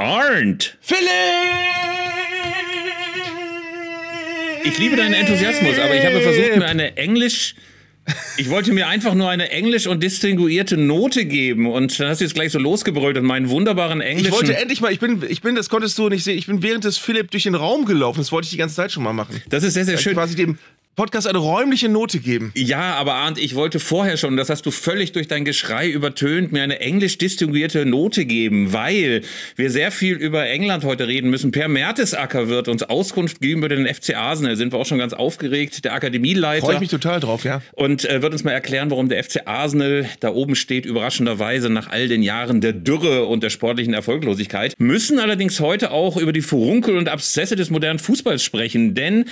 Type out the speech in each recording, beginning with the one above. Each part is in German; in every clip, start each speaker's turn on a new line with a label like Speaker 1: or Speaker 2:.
Speaker 1: Arndt!
Speaker 2: Philipp!
Speaker 1: Ich liebe deinen Enthusiasmus, aber ich habe versucht, mir eine Englisch. Ich wollte mir einfach nur eine englisch und distinguierte Note geben und dann hast du jetzt gleich so losgebrüllt und meinen wunderbaren englischen.
Speaker 2: Ich wollte endlich mal, ich bin, ich bin, das konntest du nicht sehen, ich bin während des Philipp durch den Raum gelaufen. Das wollte ich die ganze Zeit schon mal machen.
Speaker 1: das ist sehr, sehr schön.
Speaker 2: Quasi dem Podcast eine räumliche Note geben.
Speaker 1: Ja, aber Arndt, ich wollte vorher schon, das hast du völlig durch dein Geschrei übertönt, mir eine englisch distinguierte Note geben, weil wir sehr viel über England heute reden müssen. Per Mertesacker wird uns Auskunft geben über den FC Arsenal. Sind wir auch schon ganz aufgeregt. Der Akademieleiter.
Speaker 2: Freue ich mich total drauf, ja.
Speaker 1: und äh, wird uns mal erklären, warum der FC Arsenal da oben steht, überraschenderweise nach all den Jahren der Dürre und der sportlichen Erfolglosigkeit. Müssen allerdings heute auch über die Furunkel und Abszesse des modernen Fußballs sprechen, denn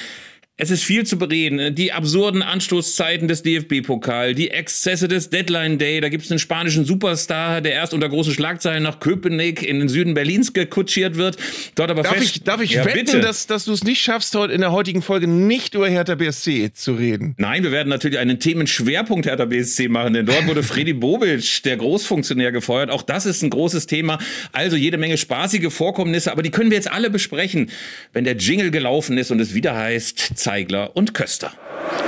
Speaker 1: es ist viel zu bereden. Die absurden Anstoßzeiten des DFB-Pokal, die Exzesse des Deadline Day. Da gibt es einen spanischen Superstar, der erst unter großen Schlagzeilen nach Köpenick in den Süden Berlins gekutschiert wird. Dort aber
Speaker 2: Darf
Speaker 1: fest-
Speaker 2: ich, darf ich
Speaker 1: ja,
Speaker 2: wetten,
Speaker 1: bitte.
Speaker 2: dass, dass du es nicht schaffst, heute in der heutigen Folge nicht über Hertha BSC zu reden?
Speaker 1: Nein, wir werden natürlich einen Themenschwerpunkt Hertha BSC machen, denn dort wurde Freddy Bobic, der Großfunktionär, gefeuert. Auch das ist ein großes Thema. Also jede Menge spaßige Vorkommnisse, aber die können wir jetzt alle besprechen, wenn der Jingle gelaufen ist und es wieder heißt Zeigler und Köster.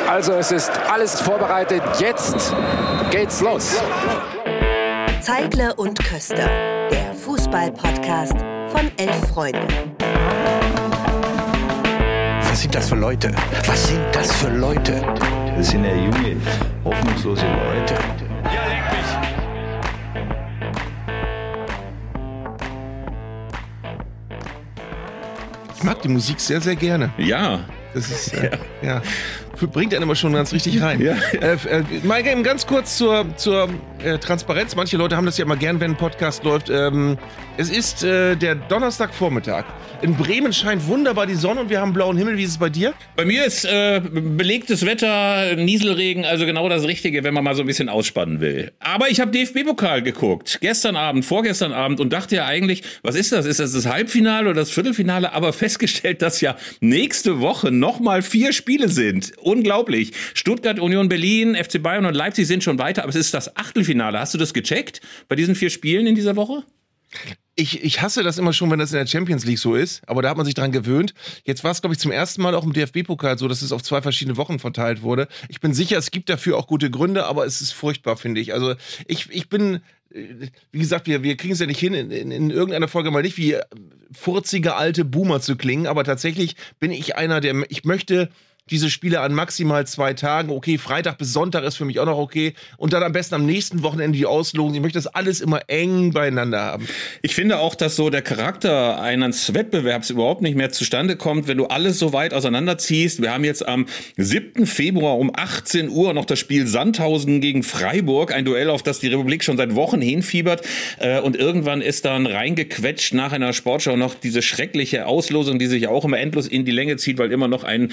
Speaker 3: Also es ist alles vorbereitet. Jetzt geht's los.
Speaker 4: Zeigler und Köster, der Fußball-Podcast von elf Freunde.
Speaker 5: Was sind das für Leute? Was sind das für Leute?
Speaker 6: Das sind ja junge, hoffnungslose Leute.
Speaker 2: Ich mag die Musik sehr, sehr gerne.
Speaker 1: Ja,
Speaker 2: Das ist, äh, ja. Bringt einen immer schon ganz richtig rein.
Speaker 1: Ja.
Speaker 2: Äh, äh, mal eben ganz kurz zur, zur äh, Transparenz. Manche Leute haben das ja immer gern, wenn ein Podcast läuft. Ähm, es ist äh, der Donnerstagvormittag. In Bremen scheint wunderbar die Sonne und wir haben blauen Himmel. Wie ist es bei dir?
Speaker 1: bei mir ist äh, belegtes Wetter, Nieselregen, also genau das Richtige, wenn man mal so ein bisschen ausspannen will. Aber ich habe DFB-Pokal geguckt, gestern Abend, vorgestern Abend und dachte ja eigentlich, was ist das? Ist das das Halbfinale oder das Viertelfinale? Aber festgestellt, dass ja nächste Woche nochmal vier Spiele sind. Unglaublich. Stuttgart, Union Berlin, FC Bayern und Leipzig sind schon weiter, aber es ist das Achtelfinale. Hast du das gecheckt bei diesen vier Spielen in dieser Woche?
Speaker 2: Ich, ich hasse das immer schon, wenn das in der Champions League so ist, aber da hat man sich dran gewöhnt. Jetzt war es, glaube ich, zum ersten Mal auch im DFB-Pokal so, dass es auf zwei verschiedene Wochen verteilt wurde. Ich bin sicher, es gibt dafür auch gute Gründe, aber es ist furchtbar, finde ich. Also ich, ich bin, äh, wie gesagt, wir, wir kriegen es ja nicht hin, in, in, in irgendeiner Folge mal nicht wie furzige alte Boomer zu klingen, aber tatsächlich bin ich einer, der, ich möchte diese Spiele an maximal zwei Tagen. Okay, Freitag bis Sonntag ist für mich auch noch okay. Und dann am besten am nächsten Wochenende die Auslosung. Ich möchte das alles immer eng beieinander haben.
Speaker 1: Ich finde auch, dass so der Charakter eines Wettbewerbs überhaupt nicht mehr zustande kommt, wenn du alles so weit auseinanderziehst. Wir haben jetzt am 7. Februar um 18 Uhr noch das Spiel Sandhausen gegen Freiburg, ein Duell, auf das die Republik schon seit Wochen hinfiebert. Äh, Und irgendwann ist dann reingequetscht nach einer Sportschau noch diese schreckliche Auslosung, die sich auch immer endlos in die Länge zieht, weil immer noch ein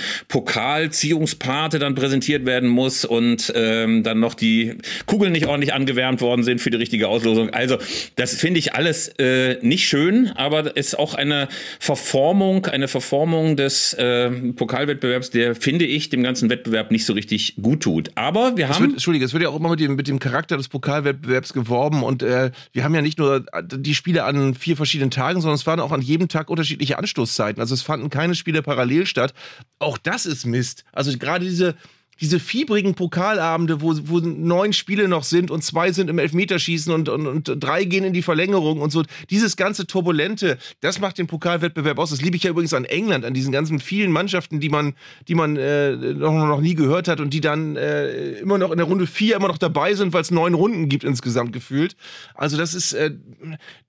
Speaker 1: Pokalziehungspate dann präsentiert werden muss und ähm, dann noch die Kugeln nicht ordentlich angewärmt worden sind für die richtige Auslosung. Also das finde ich alles äh, nicht schön, aber ist auch eine Verformung, eine Verformung des äh, Pokalwettbewerbs, der finde ich dem ganzen Wettbewerb nicht so richtig gut tut. Aber wir
Speaker 2: Es wird,
Speaker 1: haben
Speaker 2: Entschuldige, es wird ja auch immer mit dem, mit dem Charakter des Pokalwettbewerbs geworben und äh, wir haben ja nicht nur die Spiele an vier verschiedenen Tagen, sondern es waren auch an jedem Tag unterschiedliche Anstoßzeiten. Also es fanden keine Spiele parallel statt. Auch das ist Mist. Also gerade diese diese fiebrigen Pokalabende, wo, wo neun Spiele noch sind und zwei sind im Elfmeterschießen und, und, und drei gehen in die Verlängerung und so. Dieses ganze Turbulente, das macht den Pokalwettbewerb aus. Das liebe ich ja übrigens an England, an diesen ganzen vielen Mannschaften, die man, die man äh, noch, noch nie gehört hat und die dann äh, immer noch in der Runde vier immer noch dabei sind, weil es neun Runden gibt insgesamt gefühlt. Also das ist, äh,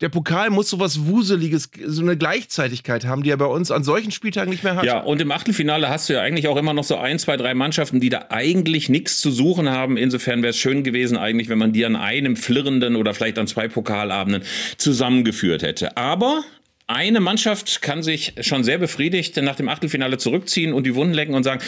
Speaker 2: der Pokal muss sowas Wuseliges, so eine Gleichzeitigkeit haben, die er bei uns an solchen Spieltagen nicht mehr hat.
Speaker 1: Ja, und im Achtelfinale hast du ja eigentlich auch immer noch so ein, zwei, drei Mannschaften, die da eigentlich nichts zu suchen haben. Insofern wäre es schön gewesen eigentlich, wenn man die an einem flirrenden oder vielleicht an zwei Pokalabenden zusammengeführt hätte. Aber eine Mannschaft kann sich schon sehr befriedigt nach dem Achtelfinale zurückziehen und die Wunden lecken und sagen,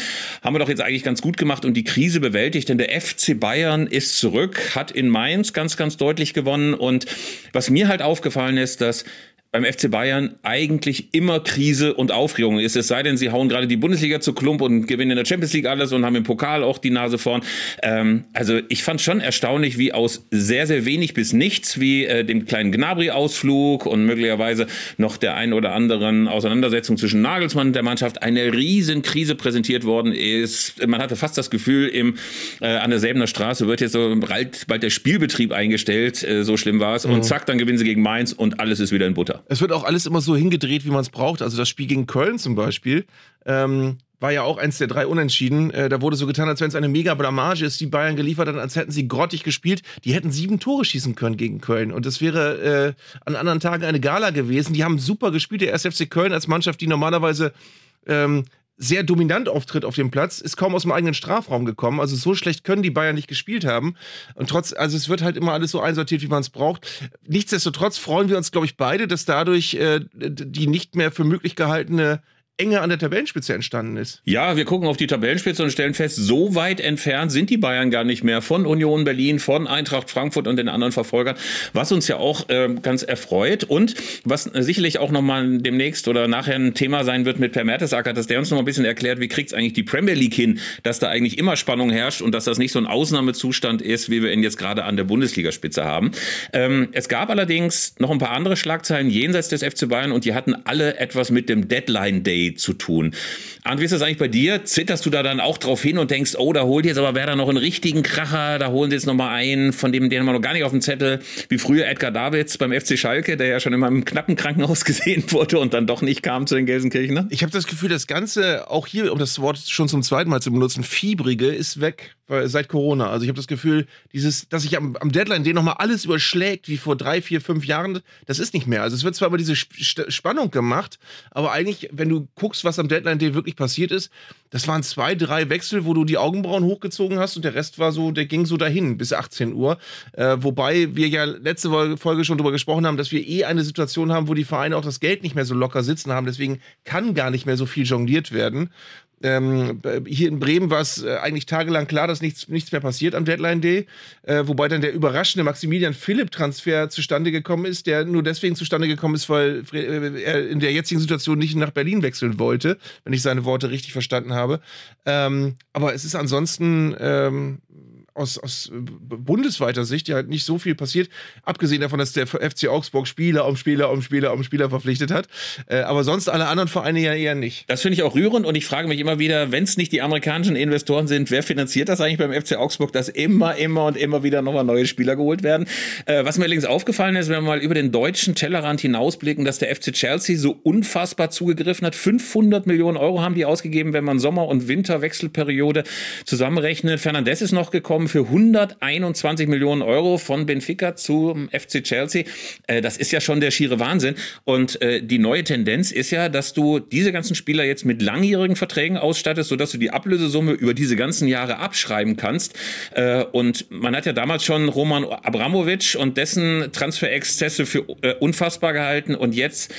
Speaker 1: haben wir doch jetzt eigentlich ganz gut gemacht und die Krise bewältigt, denn der FC Bayern ist zurück, hat in Mainz ganz, ganz deutlich gewonnen und was mir halt aufgefallen ist, dass beim FC Bayern eigentlich immer Krise und Aufregung ist. Es sei denn, sie hauen gerade die Bundesliga zu Klump und gewinnen in der Champions League alles und haben im Pokal auch die Nase vorn. Ähm, also ich fand schon erstaunlich, wie aus sehr, sehr wenig bis nichts, wie äh, dem kleinen Gnabry-Ausflug und möglicherweise noch der ein oder anderen Auseinandersetzung zwischen Nagelsmann und der Mannschaft eine riesen Krise präsentiert worden ist. Man hatte fast das Gefühl, im, äh, an der Säbener Straße wird jetzt so bald, bald der Spielbetrieb eingestellt. Äh, so schlimm war es. Mhm. Und zack, dann gewinnen sie gegen Mainz und alles ist wieder in Butter.
Speaker 2: Es wird auch alles immer so hingedreht, wie man es braucht. Also das Spiel gegen Köln zum Beispiel. Ähm, war ja auch eins der drei Unentschieden. Äh, da wurde so getan, als wenn es eine mega Blamage ist, die Bayern geliefert hat, als hätten sie grottig gespielt. Die hätten sieben Tore schießen können gegen Köln. Und das wäre äh, an anderen Tagen eine Gala gewesen. Die haben super gespielt. Der SFC Köln als Mannschaft, die normalerweise ähm, sehr dominant auftritt auf dem Platz, ist kaum aus dem eigenen Strafraum gekommen. Also so schlecht können die Bayern nicht gespielt haben. Und trotz, also es wird halt immer alles so einsortiert, wie man es braucht. Nichtsdestotrotz freuen wir uns, glaube ich, beide, dass dadurch äh, die nicht mehr für möglich gehaltene Enge an der Tabellenspitze entstanden ist.
Speaker 1: Ja, wir gucken auf die Tabellenspitze und stellen fest, so weit entfernt sind die Bayern gar nicht mehr von Union Berlin, von Eintracht Frankfurt und den anderen Verfolgern, was uns ja auch äh, ganz erfreut und was sicherlich auch nochmal demnächst oder nachher ein Thema sein wird mit Per Mertesacker, dass der uns nochmal ein bisschen erklärt, wie kriegt es eigentlich die Premier League hin, dass da eigentlich immer Spannung herrscht und dass das nicht so ein Ausnahmezustand ist, wie wir ihn jetzt gerade an der Bundesligaspitze haben. Ähm, es gab allerdings noch ein paar andere Schlagzeilen jenseits des FC Bayern und die hatten alle etwas mit dem Deadline Day zu tun. Und wie ist das eigentlich bei dir? Zitterst du da dann auch drauf hin und denkst, oh, da holt jetzt aber wer da noch einen richtigen Kracher, da holen sie jetzt nochmal einen, von dem, den haben wir noch gar nicht auf dem Zettel, wie früher Edgar Davids beim FC Schalke, der ja schon in meinem knappen Krankenhaus gesehen wurde und dann doch nicht kam zu den Gelsenkirchen.
Speaker 2: Ich habe das Gefühl, das Ganze, auch hier, um das Wort schon zum zweiten Mal zu benutzen, Fiebrige ist weg seit Corona. Also ich habe das Gefühl, dieses, dass sich am, am Deadline den nochmal alles überschlägt, wie vor drei, vier, fünf Jahren, das ist nicht mehr. Also es wird zwar über diese Spannung gemacht, aber eigentlich, wenn du guckst, was am Deadline Day wirklich passiert ist, das waren zwei, drei Wechsel, wo du die Augenbrauen hochgezogen hast und der Rest war so, der ging so dahin bis 18 Uhr. Äh, wobei wir ja letzte Folge schon darüber gesprochen haben, dass wir eh eine Situation haben, wo die Vereine auch das Geld nicht mehr so locker sitzen haben. Deswegen kann gar nicht mehr so viel jongliert werden. Ähm, hier in Bremen war es äh, eigentlich tagelang klar, dass nichts, nichts mehr passiert am Deadline Day, äh, wobei dann der überraschende Maximilian Philipp-Transfer zustande gekommen ist, der nur deswegen zustande gekommen ist, weil äh, er in der jetzigen Situation nicht nach Berlin wechseln wollte, wenn ich seine Worte richtig verstanden habe. Ähm, aber es ist ansonsten ähm, aus, aus bundesweiter Sicht ja halt nicht so viel passiert, abgesehen davon, dass der FC Augsburg Spieler um Spieler um Spieler um Spieler verpflichtet hat. Äh, aber sonst alle anderen Vereine ja eher nicht.
Speaker 1: Das finde ich auch rührend und ich frage mich immer wieder, wenn es nicht die amerikanischen Investoren sind, wer finanziert das eigentlich beim FC Augsburg, dass immer, immer und immer wieder nochmal neue Spieler geholt werden? Äh, was mir allerdings aufgefallen ist, wenn wir mal über den deutschen Tellerrand hinausblicken, dass der FC Chelsea so unfassbar zugegriffen hat. 500 Millionen Euro haben die ausgegeben, wenn man Sommer- und Winterwechselperiode zusammenrechnet. Fernandes ist noch gekommen für 121 Millionen Euro von Benfica zum FC Chelsea. Äh, das ist ja schon der schiere Wahnsinn. Und äh, die neue Tendenz ist ja, dass du diese ganzen Spieler jetzt mit langjährigen Verträgen ausstattest, sodass du die Ablösesumme über diese ganzen Jahre abschreiben kannst. Äh, und man hat ja damals schon Roman Abramovic und dessen Transferexzesse für unfassbar gehalten. Und jetzt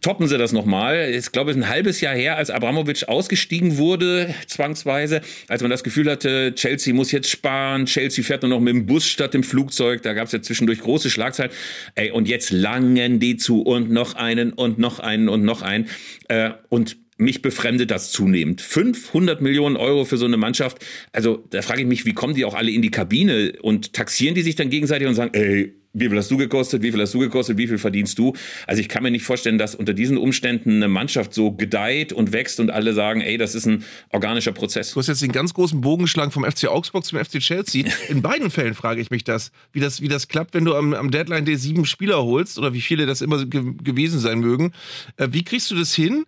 Speaker 1: toppen sie das nochmal. Ich glaube, es ist ein halbes Jahr her, als Abramovic ausgestiegen wurde, zwangsweise, als man das Gefühl hatte, Chelsea muss jetzt sparen, Chelsea fährt nur noch mit dem Bus statt dem Flugzeug. Da gab es ja zwischendurch große Schlagzeilen. Ey, und jetzt langen die zu und noch einen und noch einen und noch einen. Äh, und mich befremdet das zunehmend. 500 Millionen Euro für so eine Mannschaft. Also da frage ich mich, wie kommen die auch alle in die Kabine und taxieren die sich dann gegenseitig und sagen, ey, wie viel hast du gekostet, wie viel hast du gekostet, wie viel verdienst du? Also ich kann mir nicht vorstellen, dass unter diesen Umständen eine Mannschaft so gedeiht und wächst und alle sagen, ey, das ist ein organischer Prozess.
Speaker 2: Du hast jetzt den ganz großen Bogenschlag vom FC Augsburg zum FC Chelsea. In beiden Fällen frage ich mich das, wie das, wie das klappt, wenn du am, am Deadline Day sieben Spieler holst oder wie viele das immer ge gewesen sein mögen. Äh, wie kriegst du das hin?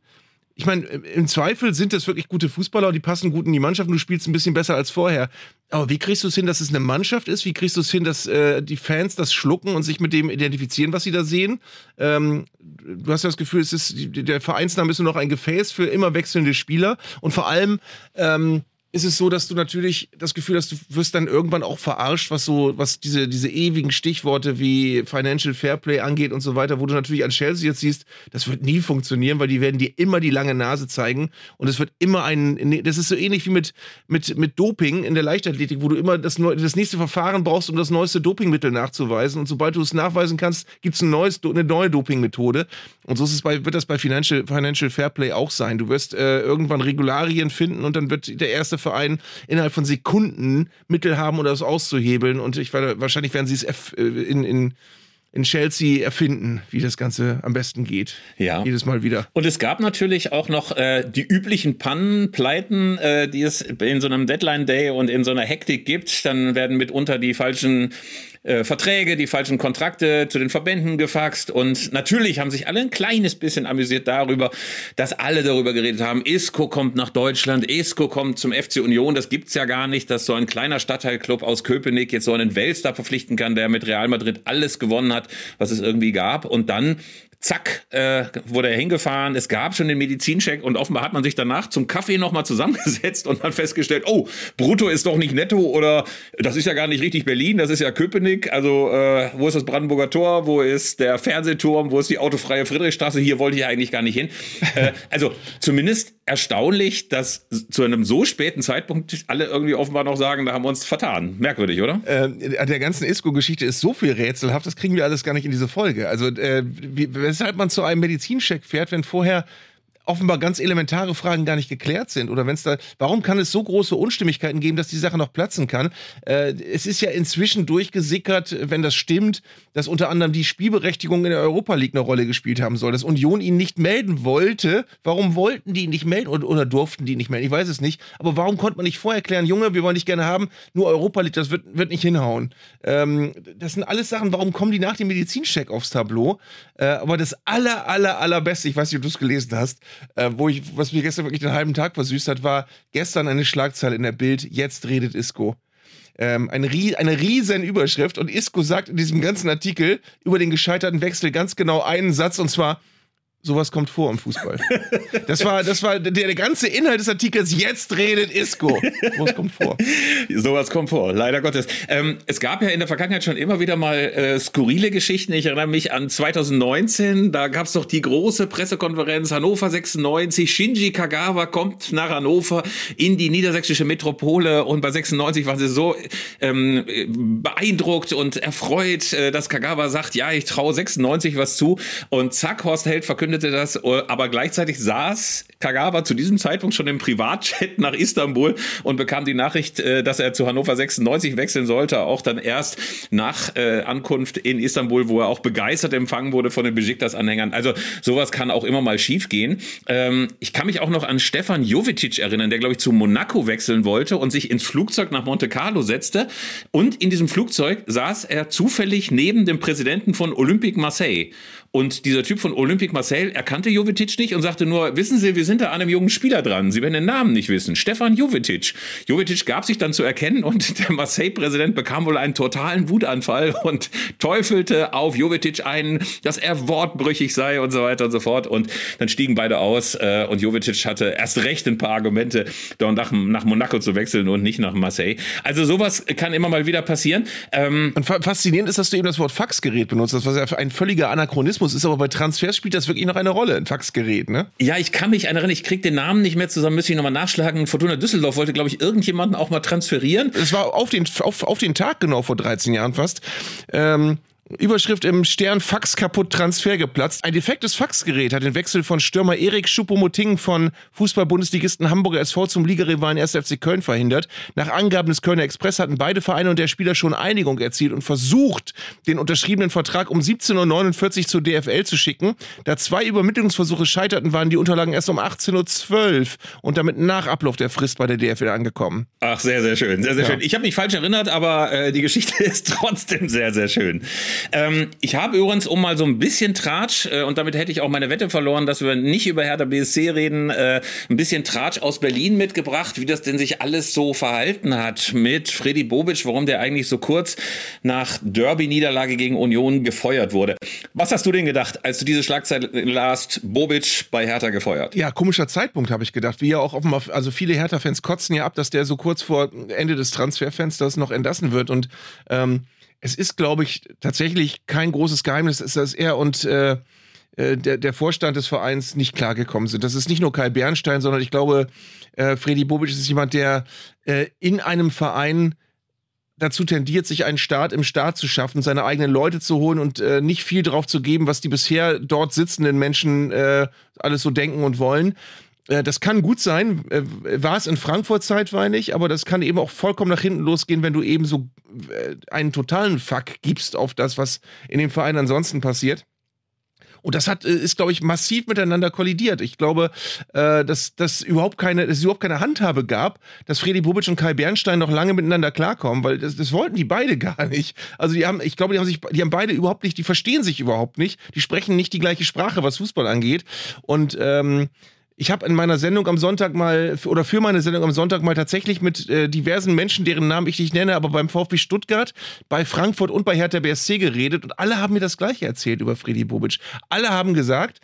Speaker 2: Ich meine, im Zweifel sind das wirklich gute Fußballer, die passen gut in die Mannschaft und du spielst ein bisschen besser als vorher. Aber wie kriegst du es hin, dass es eine Mannschaft ist? Wie kriegst du es hin, dass äh, die Fans das schlucken und sich mit dem identifizieren, was sie da sehen? Ähm, du hast ja das Gefühl, es ist, der Vereinsname ist nur noch ein Gefäß für immer wechselnde Spieler und vor allem, ähm, ist es so, dass du natürlich das Gefühl hast, du wirst dann irgendwann auch verarscht, was so, was diese, diese ewigen Stichworte wie Financial Fairplay angeht und so weiter, wo du natürlich an Chelsea jetzt siehst, das wird nie funktionieren, weil die werden dir immer die lange Nase zeigen und es wird immer ein, das ist so ähnlich wie mit, mit, mit Doping in der Leichtathletik, wo du immer das, das nächste Verfahren brauchst, um das neueste Dopingmittel nachzuweisen und sobald du es nachweisen kannst, gibt es ein neues, eine neue Dopingmethode und so ist es bei, wird das bei Financial, Financial Fairplay auch sein. Du wirst äh, irgendwann Regularien finden und dann wird der erste Verein innerhalb von Sekunden Mittel haben, um das auszuhebeln. Und ich werde, wahrscheinlich werden sie es äh, in, in, in Chelsea erfinden, wie das Ganze am besten geht.
Speaker 1: Ja.
Speaker 2: Jedes Mal wieder.
Speaker 1: Und es gab natürlich auch noch äh, die üblichen Pannen, Pleiten, äh, die es in so einem Deadline-Day und in so einer Hektik gibt. Dann werden mitunter die falschen äh, Verträge, die falschen Kontrakte zu den Verbänden gefaxt. Und natürlich haben sich alle ein kleines bisschen amüsiert darüber, dass alle darüber geredet haben, Isco kommt nach Deutschland, Isco kommt zum FC Union, das gibt's ja gar nicht, dass so ein kleiner Stadtteilclub aus Köpenick jetzt so einen Weltstar verpflichten kann, der mit Real Madrid alles gewonnen hat, was es irgendwie gab. Und dann zack, äh, wurde er hingefahren. Es gab schon den Medizincheck und offenbar hat man sich danach zum Kaffee nochmal zusammengesetzt und dann festgestellt, oh, brutto ist doch nicht netto oder das ist ja gar nicht richtig Berlin, das ist ja Köpenick. Also, äh, wo ist das Brandenburger Tor? Wo ist der Fernsehturm? Wo ist die autofreie Friedrichstraße? Hier wollte ich eigentlich gar nicht hin. äh, also, zumindest erstaunlich, dass zu einem so späten Zeitpunkt alle irgendwie offenbar noch sagen, da haben wir uns vertan. Merkwürdig, oder?
Speaker 2: Äh, der ganzen Isco-Geschichte ist so viel rätselhaft, das kriegen wir alles gar nicht in diese Folge. Also, äh, wie, weshalb man zu einem Medizincheck fährt, wenn vorher offenbar ganz elementare Fragen gar nicht geklärt sind oder wenn es da, warum kann es so große Unstimmigkeiten geben, dass die Sache noch platzen kann? Äh, es ist ja inzwischen durchgesickert, wenn das stimmt, dass unter anderem die Spielberechtigung in der Europa League eine Rolle gespielt haben soll, dass Union ihn nicht melden wollte. Warum wollten die ihn nicht melden oder, oder durften die nicht melden? Ich weiß es nicht. Aber warum konnte man nicht vorher klären, Junge, wir wollen dich gerne haben, nur Europa League, das wird, wird nicht hinhauen. Ähm, das sind alles Sachen, warum kommen die nach dem Medizincheck aufs Tableau? Äh, aber das aller, aller, allerbeste, ich weiß nicht, ob du es gelesen hast, äh, wo ich, was mir gestern wirklich den halben Tag versüßt hat, war gestern eine Schlagzeile in der Bild, jetzt redet Isco. Ähm, eine, eine riesen Überschrift und Isco sagt in diesem ganzen Artikel über den gescheiterten Wechsel ganz genau einen Satz und zwar, Sowas kommt vor im Fußball. Das war, das war der, der ganze Inhalt des Artikels. Jetzt redet Isco. Sowas kommt vor.
Speaker 1: Sowas kommt vor, leider Gottes. Ähm, es gab ja in der Vergangenheit schon immer wieder mal äh, skurrile Geschichten. Ich erinnere mich an 2019. Da gab es doch die große Pressekonferenz Hannover 96. Shinji Kagawa kommt nach Hannover in die niedersächsische Metropole und bei 96 waren sie so ähm, beeindruckt und erfreut, äh, dass Kagawa sagt, ja, ich traue 96 was zu. Und zack, Horst Held verkündet verkündete das, äh, aber gleichzeitig saß Kagawa zu diesem Zeitpunkt schon im Privatchat nach Istanbul und bekam die Nachricht, äh, dass er zu Hannover 96 wechseln sollte, auch dann erst nach äh, Ankunft in Istanbul, wo er auch begeistert empfangen wurde von den Besiktas-Anhängern. Also sowas kann auch immer mal schiefgehen. Ähm, ich kann mich auch noch an Stefan Jovetic erinnern, der glaube ich zu Monaco wechseln wollte und sich ins Flugzeug nach Monte Carlo setzte und in diesem Flugzeug saß er zufällig neben dem Präsidenten von Olympique Marseille. Und dieser Typ von Olympique Marseille erkannte Jovetic nicht und sagte nur, wissen Sie, wir sind da an einem jungen Spieler dran. Sie werden den Namen nicht wissen. Stefan Jovetic. Jovetic gab sich dann zu erkennen und der Marseille-Präsident bekam wohl einen totalen Wutanfall und teufelte auf Jovetic ein, dass er wortbrüchig sei und so weiter und so fort. Und dann stiegen beide aus äh, und Jovetic hatte erst recht ein paar Argumente, da nach, nach Monaco zu wechseln und nicht nach Marseille. Also sowas kann immer mal wieder passieren.
Speaker 2: Ähm, und faszinierend ist, dass du eben das Wort Faxgerät benutzt hast, was ja ein völliger Anachronismus Mechanismus ist, aber bei Transfers spielt das wirklich noch eine Rolle, ein Faxgerät, ne?
Speaker 1: Ja, ich kann mich erinnern, ich krieg den Namen nicht mehr zusammen, müsste ich nochmal nachschlagen. Fortuna Düsseldorf wollte, glaube ich, irgendjemanden auch mal transferieren.
Speaker 2: Es war auf den, auf, auf den Tag genau vor 13 Jahren fast. Ähm, Überschrift im Stern Fax kaputt, Transfer geplatzt. Ein defektes Faxgerät hat den Wechsel von Stürmer Erik Schuppomoting von Fußball-Bundesligisten Hamburger SV zum Ligarivalen 1. FC Köln verhindert. Nach Angaben des Kölner Express hatten beide Vereine und der Spieler schon Einigung erzielt und versucht, den unterschriebenen Vertrag um 17.49 Uhr zur DFL zu schicken. Da zwei Übermittlungsversuche scheiterten, waren die Unterlagen erst um 18.12 Uhr und damit nach Ablauf der Frist bei der DFL angekommen.
Speaker 1: Ach, sehr, sehr schön. Sehr, sehr ja. schön. Ich habe mich falsch erinnert, aber äh, die Geschichte ist trotzdem sehr, sehr schön. Ähm, ich habe übrigens, um mal so ein bisschen Tratsch, äh, und damit hätte ich auch meine Wette verloren, dass wir nicht über Hertha BSC reden, äh, ein bisschen Tratsch aus Berlin mitgebracht, wie das denn sich alles so verhalten hat mit Freddy Bobic, warum der eigentlich so kurz nach Derby-Niederlage gegen Union gefeuert wurde. Was hast du denn gedacht, als du diese Schlagzeile las, Bobic bei Hertha gefeuert?
Speaker 2: Ja, komischer Zeitpunkt, habe ich gedacht. Wie ja auch offenbar, also viele Hertha-Fans kotzen ja ab, dass der so kurz vor Ende des Transferfensters noch entlassen wird. Und ähm, es ist, glaube ich, tatsächlich kein großes Geheimnis, dass er und äh, äh, der, der Vorstand des Vereins nicht klargekommen sind. Das ist nicht nur Kai Bernstein, sondern ich glaube, äh, Freddy Bobic ist jemand, der äh, in einem Verein dazu tendiert, sich einen Staat im Staat zu schaffen, seine eigenen Leute zu holen und äh, nicht viel drauf zu geben, was die bisher dort sitzenden Menschen äh, alles so denken und wollen. Äh, das kann gut sein, äh, war es in Frankfurt zeitweilig, aber das kann eben auch vollkommen nach hinten losgehen, wenn du eben so äh, einen totalen Fuck gibst auf das, was in dem Verein ansonsten passiert. Und das hat, ist, glaube ich, massiv miteinander kollidiert. Ich glaube, dass, dass, überhaupt keine, dass es überhaupt keine Handhabe gab, dass Freddy Bubic und Kai Bernstein noch lange miteinander klarkommen, weil das, das wollten die beide gar nicht. Also die haben, ich glaube, die haben sich, die haben beide überhaupt nicht, die verstehen sich überhaupt nicht, die sprechen nicht die gleiche Sprache, was Fußball angeht. Und ähm, ich habe in meiner Sendung am Sonntag mal, oder für meine Sendung am Sonntag mal tatsächlich mit äh, diversen Menschen, deren Namen ich nicht nenne, aber beim VfB Stuttgart, bei Frankfurt und bei Hertha BSC geredet und alle haben mir das Gleiche erzählt über Freddy Bobic. Alle haben gesagt,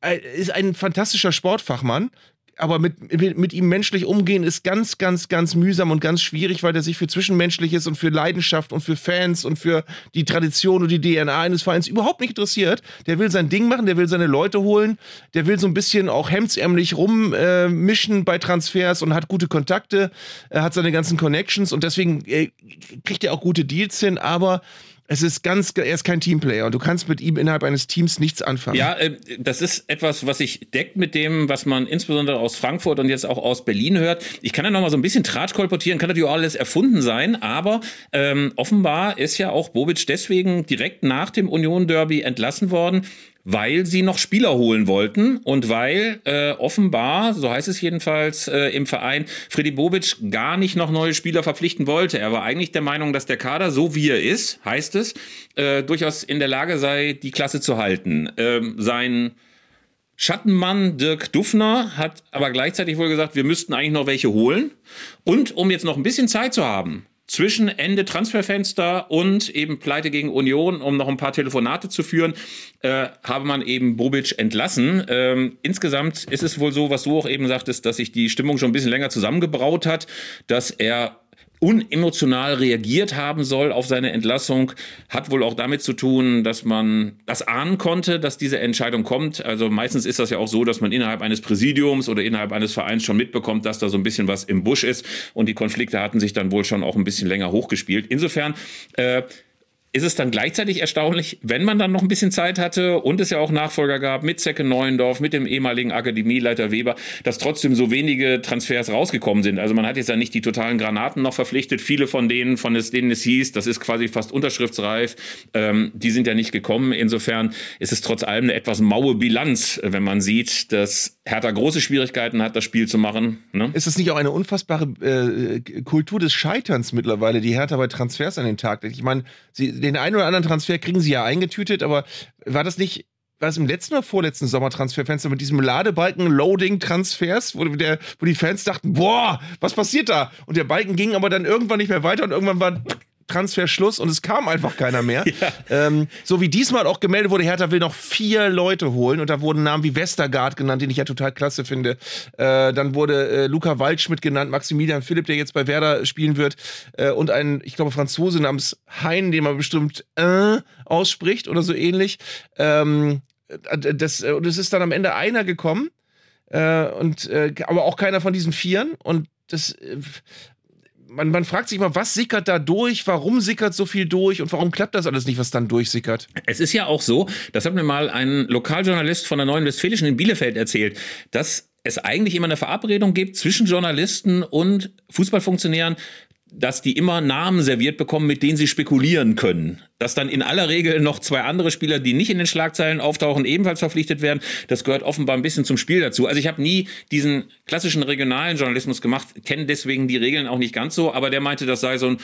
Speaker 2: er ist ein fantastischer Sportfachmann, aber mit, mit, mit, ihm menschlich umgehen ist ganz, ganz, ganz mühsam und ganz schwierig, weil er sich für Zwischenmenschliches und für Leidenschaft und für Fans und für die Tradition und die DNA eines Vereins überhaupt nicht interessiert. Der will sein Ding machen, der will seine Leute holen, der will so ein bisschen auch hemdsärmlich rummischen äh, bei Transfers und hat gute Kontakte, er hat seine ganzen Connections und deswegen äh, kriegt er auch gute Deals hin, aber es ist ganz, er ist kein Teamplayer und du kannst mit ihm innerhalb eines Teams nichts anfangen.
Speaker 1: Ja, äh, das ist etwas, was sich deckt mit dem, was man insbesondere aus Frankfurt und jetzt auch aus Berlin hört. Ich kann ja noch mal so ein bisschen Tratsch kolportieren, kann natürlich auch alles erfunden sein, aber ähm, offenbar ist ja auch Bobic deswegen direkt nach dem Union Derby entlassen worden, weil sie noch Spieler holen wollten und weil äh, offenbar, so heißt es jedenfalls äh, im Verein, Freddy Bobic gar nicht noch neue Spieler verpflichten wollte. Er war eigentlich der Meinung, dass der Kader, so wie er ist, heißt es, äh, durchaus in der Lage sei, die Klasse zu halten. Ähm, sein Schattenmann Dirk Duffner hat aber gleichzeitig wohl gesagt, wir müssten eigentlich noch welche holen. Und um jetzt noch ein bisschen Zeit zu haben, zwischen Ende Transferfenster und eben Pleite gegen Union, um noch ein paar Telefonate zu führen, äh, habe man eben Bobic entlassen. Ähm, insgesamt ist es wohl so, was du auch eben sagtest, dass sich die Stimmung schon ein bisschen länger zusammengebraut hat, dass er unemotional reagiert haben soll auf seine Entlassung, hat wohl auch damit zu tun, dass man das ahnen konnte, dass diese Entscheidung kommt. Also meistens ist das ja auch so, dass man innerhalb eines Präsidiums oder innerhalb eines Vereins schon mitbekommt, dass da so ein bisschen was im Busch ist und die Konflikte hatten sich dann wohl schon auch ein bisschen länger hochgespielt. Insofern äh, ist es dann gleichzeitig erstaunlich, wenn man dann noch ein bisschen Zeit hatte und es ja auch Nachfolger gab mit Zecke Neuendorf, mit dem ehemaligen Akademieleiter Weber, dass trotzdem so wenige Transfers rausgekommen sind. Also man hat jetzt ja nicht die totalen Granaten noch verpflichtet. Viele von denen, von denen es hieß, das ist quasi fast unterschriftsreif, ähm, die sind ja nicht gekommen. Insofern ist es trotz allem eine etwas maue Bilanz, wenn man sieht, dass Hertha große Schwierigkeiten hat, das Spiel zu machen. Ne?
Speaker 2: Ist es nicht auch eine unfassbare äh, Kultur des Scheiterns mittlerweile, die Hertha bei Transfers an den Tag legt? Ich meine, sie den einen oder anderen Transfer kriegen sie ja eingetütet, aber war das nicht war es im letzten oder vorletzten Sommertransferfenster mit diesem Ladebalken-Loading-Transfers, wo, wo die Fans dachten, boah, was passiert da? Und der Balken ging aber dann irgendwann nicht mehr weiter und irgendwann war Transferschluss und es kam einfach keiner mehr. Ja. Ähm, so wie diesmal auch gemeldet wurde, Hertha will noch vier Leute holen und da wurden Namen wie Westergaard genannt, den ich ja total klasse finde. Äh, dann wurde äh, Luca Waldschmidt genannt, Maximilian Philipp, der jetzt bei Werder spielen wird äh, und ein, ich glaube, Franzose namens Hein, den man bestimmt äh, ausspricht oder so ähnlich. Ähm, das, und es ist dann am Ende einer gekommen äh, und äh, aber auch keiner von diesen Vieren und das äh, man, man fragt sich mal, was sickert da durch? Warum sickert so viel durch? Und warum klappt das alles nicht, was dann durchsickert?
Speaker 1: Es ist ja auch so, das hat mir mal ein Lokaljournalist von der Neuen Westfälischen in Bielefeld erzählt, dass es eigentlich immer eine Verabredung gibt zwischen Journalisten und Fußballfunktionären, dass die immer Namen serviert bekommen, mit denen sie spekulieren können. Dass dann in aller Regel noch zwei andere Spieler, die nicht in den Schlagzeilen auftauchen, ebenfalls verpflichtet werden. Das gehört offenbar ein bisschen zum Spiel dazu. Also ich habe nie diesen klassischen regionalen Journalismus gemacht, kenne deswegen die Regeln auch nicht ganz so, aber der meinte, das sei so ein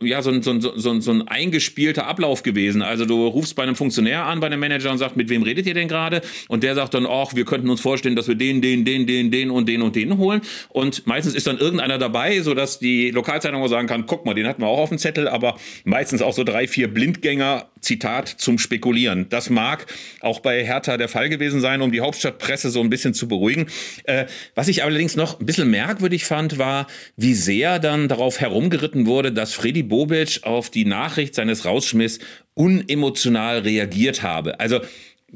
Speaker 1: ja, so ein, so, ein, so, ein, so ein eingespielter Ablauf gewesen. Also du rufst bei einem Funktionär an, bei einem Manager und sagst, mit wem redet ihr denn gerade? Und der sagt dann, ach, wir könnten uns vorstellen, dass wir den, den, den, den, den und den und den holen. Und meistens ist dann irgendeiner dabei, sodass die Lokalzeitung auch sagen kann, guck mal, den hatten wir auch auf dem Zettel, aber meistens auch so drei, vier Blindgänger, Zitat, zum Spekulieren. Das mag auch bei Hertha der Fall gewesen sein, um die Hauptstadtpresse so ein bisschen zu beruhigen. Äh, was ich allerdings noch ein bisschen merkwürdig fand, war, wie sehr dann darauf herumgeritten wurde, dass Freddy Bobic auf die Nachricht seines Rausschmiss unemotional reagiert habe. Also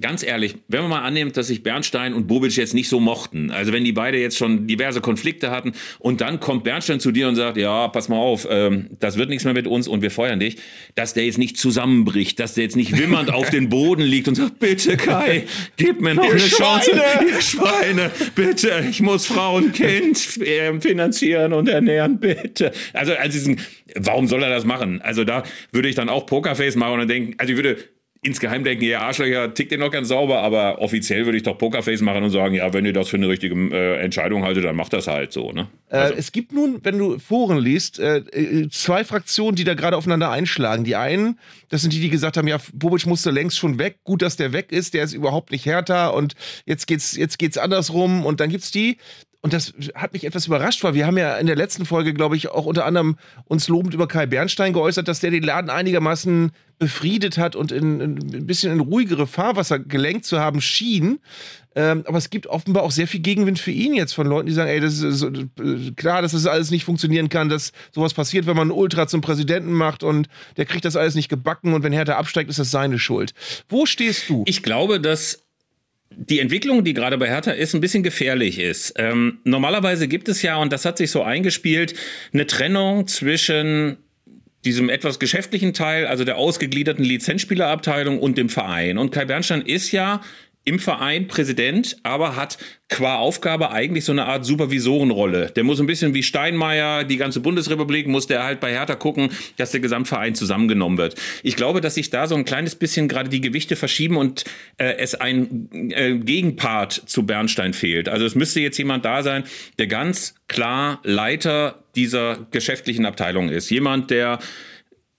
Speaker 1: ganz ehrlich, wenn man mal annimmt, dass sich Bernstein und Bobic jetzt nicht so mochten, also wenn die beide jetzt schon diverse Konflikte hatten und dann kommt Bernstein zu dir und sagt, ja, pass mal auf, ähm, das wird nichts mehr mit uns und wir feuern dich, dass der jetzt nicht zusammenbricht, dass der jetzt nicht wimmernd auf den Boden liegt und sagt, bitte Kai, gib mir noch
Speaker 2: Ihr
Speaker 1: eine
Speaker 2: Schweine!
Speaker 1: Chance, ihr Schweine, bitte, ich muss Frau und Kind äh, finanzieren und ernähren, bitte. Also, also diesen, warum soll er das machen? Also da würde ich dann auch Pokerface machen und dann denken, also ich würde insgeheim denken, ihr Arschlöcher tickt ihr noch ganz sauber, aber offiziell würde ich doch Pokerface machen und sagen, ja, wenn ihr das für eine richtige äh, Entscheidung haltet, dann macht das halt so, ne?
Speaker 2: Äh, es gibt nun, wenn du Foren liest, äh, äh, zwei Fraktionen, die da gerade aufeinander einschlagen. Die einen, das sind die, die gesagt haben, ja, Bobic musste längst schon weg. Gut, dass der weg ist. Der ist überhaupt nicht härter und jetzt geht's, jetzt geht's andersrum. Und dann gibt's die, und das hat mich etwas überrascht, weil wir haben ja in der letzten Folge, glaube ich, auch unter anderem uns lobend über Kai Bernstein geäußert, dass der den Laden einigermaßen befriedet hat und in, in, ein bisschen in ruhigere Fahrwasser gelenkt zu haben schien. Ähm, aber es gibt offenbar auch sehr viel Gegenwind für ihn jetzt von Leuten, die sagen, ey, das ist so, klar, dass das alles nicht funktionieren kann, dass sowas passiert, wenn man einen Ultra zum Präsidenten macht und der kriegt das alles nicht gebacken und wenn Hertha absteigt, ist das seine Schuld. Wo stehst du?
Speaker 1: Ich glaube, dass die Entwicklung, die gerade bei Hertha ist, ein bisschen gefährlich ist. Ähm, normalerweise gibt es ja, und das hat sich so eingespielt, eine Trennung zwischen diesem etwas geschäftlichen Teil, also der ausgegliederten Lizenzspielerabteilung und dem Verein. Und Kai Bernstein ist ja im Verein Präsident, aber hat qua Aufgabe eigentlich so eine Art Supervisorenrolle. Der muss ein bisschen wie Steinmeier, die ganze Bundesrepublik, muss der halt bei Hertha gucken, dass der Gesamtverein zusammengenommen wird. Ich glaube, dass sich da so ein kleines bisschen gerade die Gewichte verschieben und äh, es ein äh, Gegenpart zu Bernstein fehlt. Also es müsste jetzt jemand da sein, der ganz klar Leiter dieser geschäftlichen Abteilung ist. Jemand, der